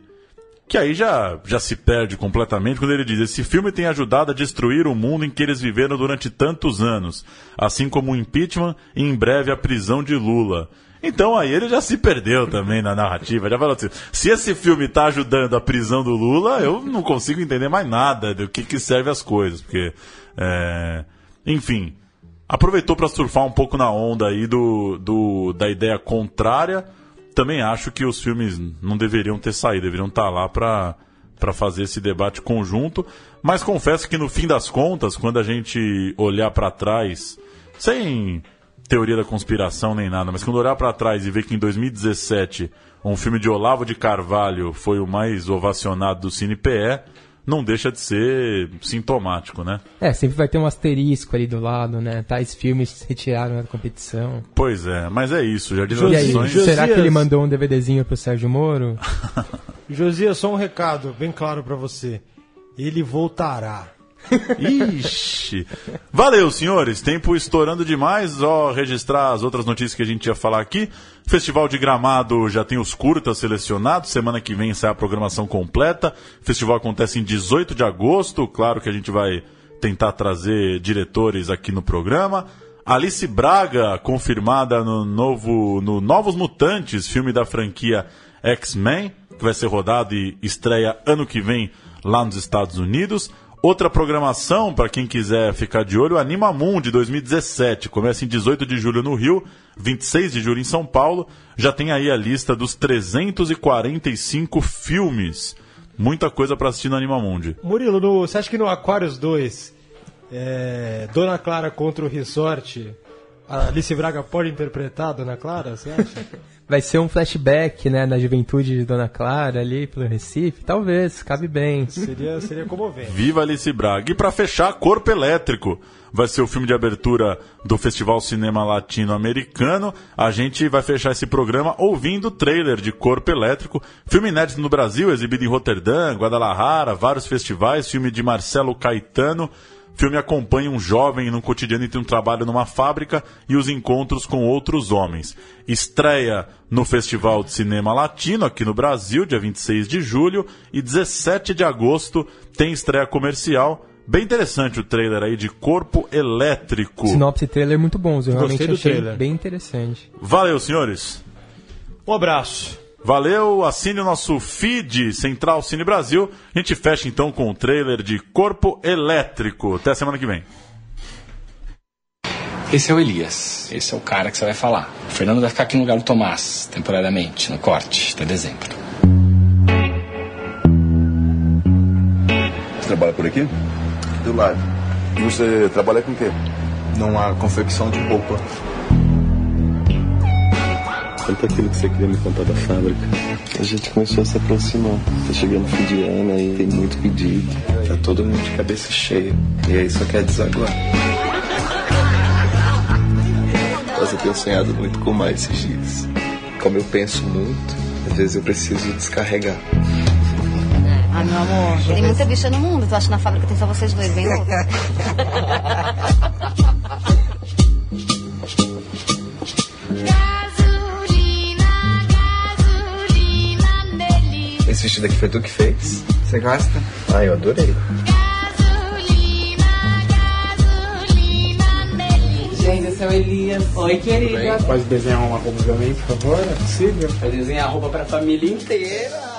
que aí já, já se perde completamente quando ele diz: esse filme tem ajudado a destruir o mundo em que eles viveram durante tantos anos, assim como o impeachment e em breve a prisão de Lula. Então aí ele já se perdeu também na narrativa. Já falou assim: se esse filme está ajudando a prisão do Lula, eu não consigo entender mais nada do que, que serve as coisas. Porque, é, enfim, aproveitou para surfar um pouco na onda aí do, do, da ideia contrária também acho que os filmes não deveriam ter saído, deveriam estar lá para para fazer esse debate conjunto, mas confesso que no fim das contas, quando a gente olhar para trás, sem teoria da conspiração nem nada, mas quando olhar para trás e ver que em 2017 um filme de Olavo de Carvalho foi o mais ovacionado do Cine PE, não deixa de ser sintomático, né? É, sempre vai ter um asterisco ali do lado, né? Tais filmes se retiraram da competição. Pois é, mas é isso, Jardim das E aí, Aflições. Josias- será que ele mandou um DVDzinho pro Sérgio Moro? Josias, só um recado bem claro pra você. Ele voltará. Ixi. Valeu, senhores. Tempo estourando demais. Só registrar as outras notícias que a gente ia falar aqui. Festival de Gramado já tem os curtas selecionados. Semana que vem sai a programação completa. O festival acontece em 18 de agosto. Claro que a gente vai tentar trazer diretores aqui no programa. Alice Braga, confirmada no novo no Novos Mutantes, filme da franquia X-Men, que vai ser rodado e estreia ano que vem lá nos Estados Unidos. Outra programação, para quem quiser ficar de olho, Anima Mundi 2017. Começa em 18 de julho no Rio, 26 de julho em São Paulo. Já tem aí a lista dos 345 filmes. Muita coisa para assistir no Anima Mundi. Murilo, no- você acha que no Aquarius 2, é, Dona Clara contra o Resort, a Alice Braga pode interpretar a Dona Clara, você acha? Vai ser um flashback, né, na juventude de Dona Clara ali pelo Recife? Talvez, cabe bem. seria, seria comovente. Viva Alice Braga. E para fechar, Corpo Elétrico. Vai ser o filme de abertura do Festival Cinema Latino-Americano. A gente vai fechar esse programa ouvindo o trailer de Corpo Elétrico. Filme inédito no Brasil, exibido em Roterdã, Guadalajara, vários festivais. Filme de Marcelo Caetano. O filme acompanha um jovem no cotidiano entre um trabalho numa fábrica e os encontros com outros homens. Estreia no Festival de Cinema Latino, aqui no Brasil, dia 26 de julho, e 17 de agosto tem estreia comercial. Bem interessante o trailer aí de Corpo Elétrico. Sinopse e trailer muito bons, eu Gostei realmente do achei trailer. bem interessante. Valeu, senhores. Um abraço. Valeu, assine o nosso feed Central Cine Brasil. A gente fecha então com o trailer de Corpo Elétrico. Até semana que vem. Esse é o Elias. Esse é o cara que você vai falar. O Fernando vai ficar aqui no lugar do Tomás, temporariamente, no corte, até dezembro. Você trabalha por aqui? Do lado. E você trabalha com o quê? Numa confecção de roupa. Conta aquilo que você queria me contar da fábrica. A gente começou a se aproximar. Tá chegando fim de ano aí, tem muito pedido. Tá todo mundo de cabeça cheia. E aí só quer desaguar. Mas eu tenho sonhado muito com mais esses dias. Como eu penso muito, às vezes eu preciso descarregar. Ah, meu amor, tem muita bicha no mundo. Tu acha que na fábrica tem só vocês dois, bem louco? Esse vestido aqui foi tu que fez? Você gosta? Ah, eu adorei. Gente, esse é o Elias. Oi, querida. Pode desenhar uma roupa pra mim, por favor? É possível? Vai desenhar roupa pra família inteira.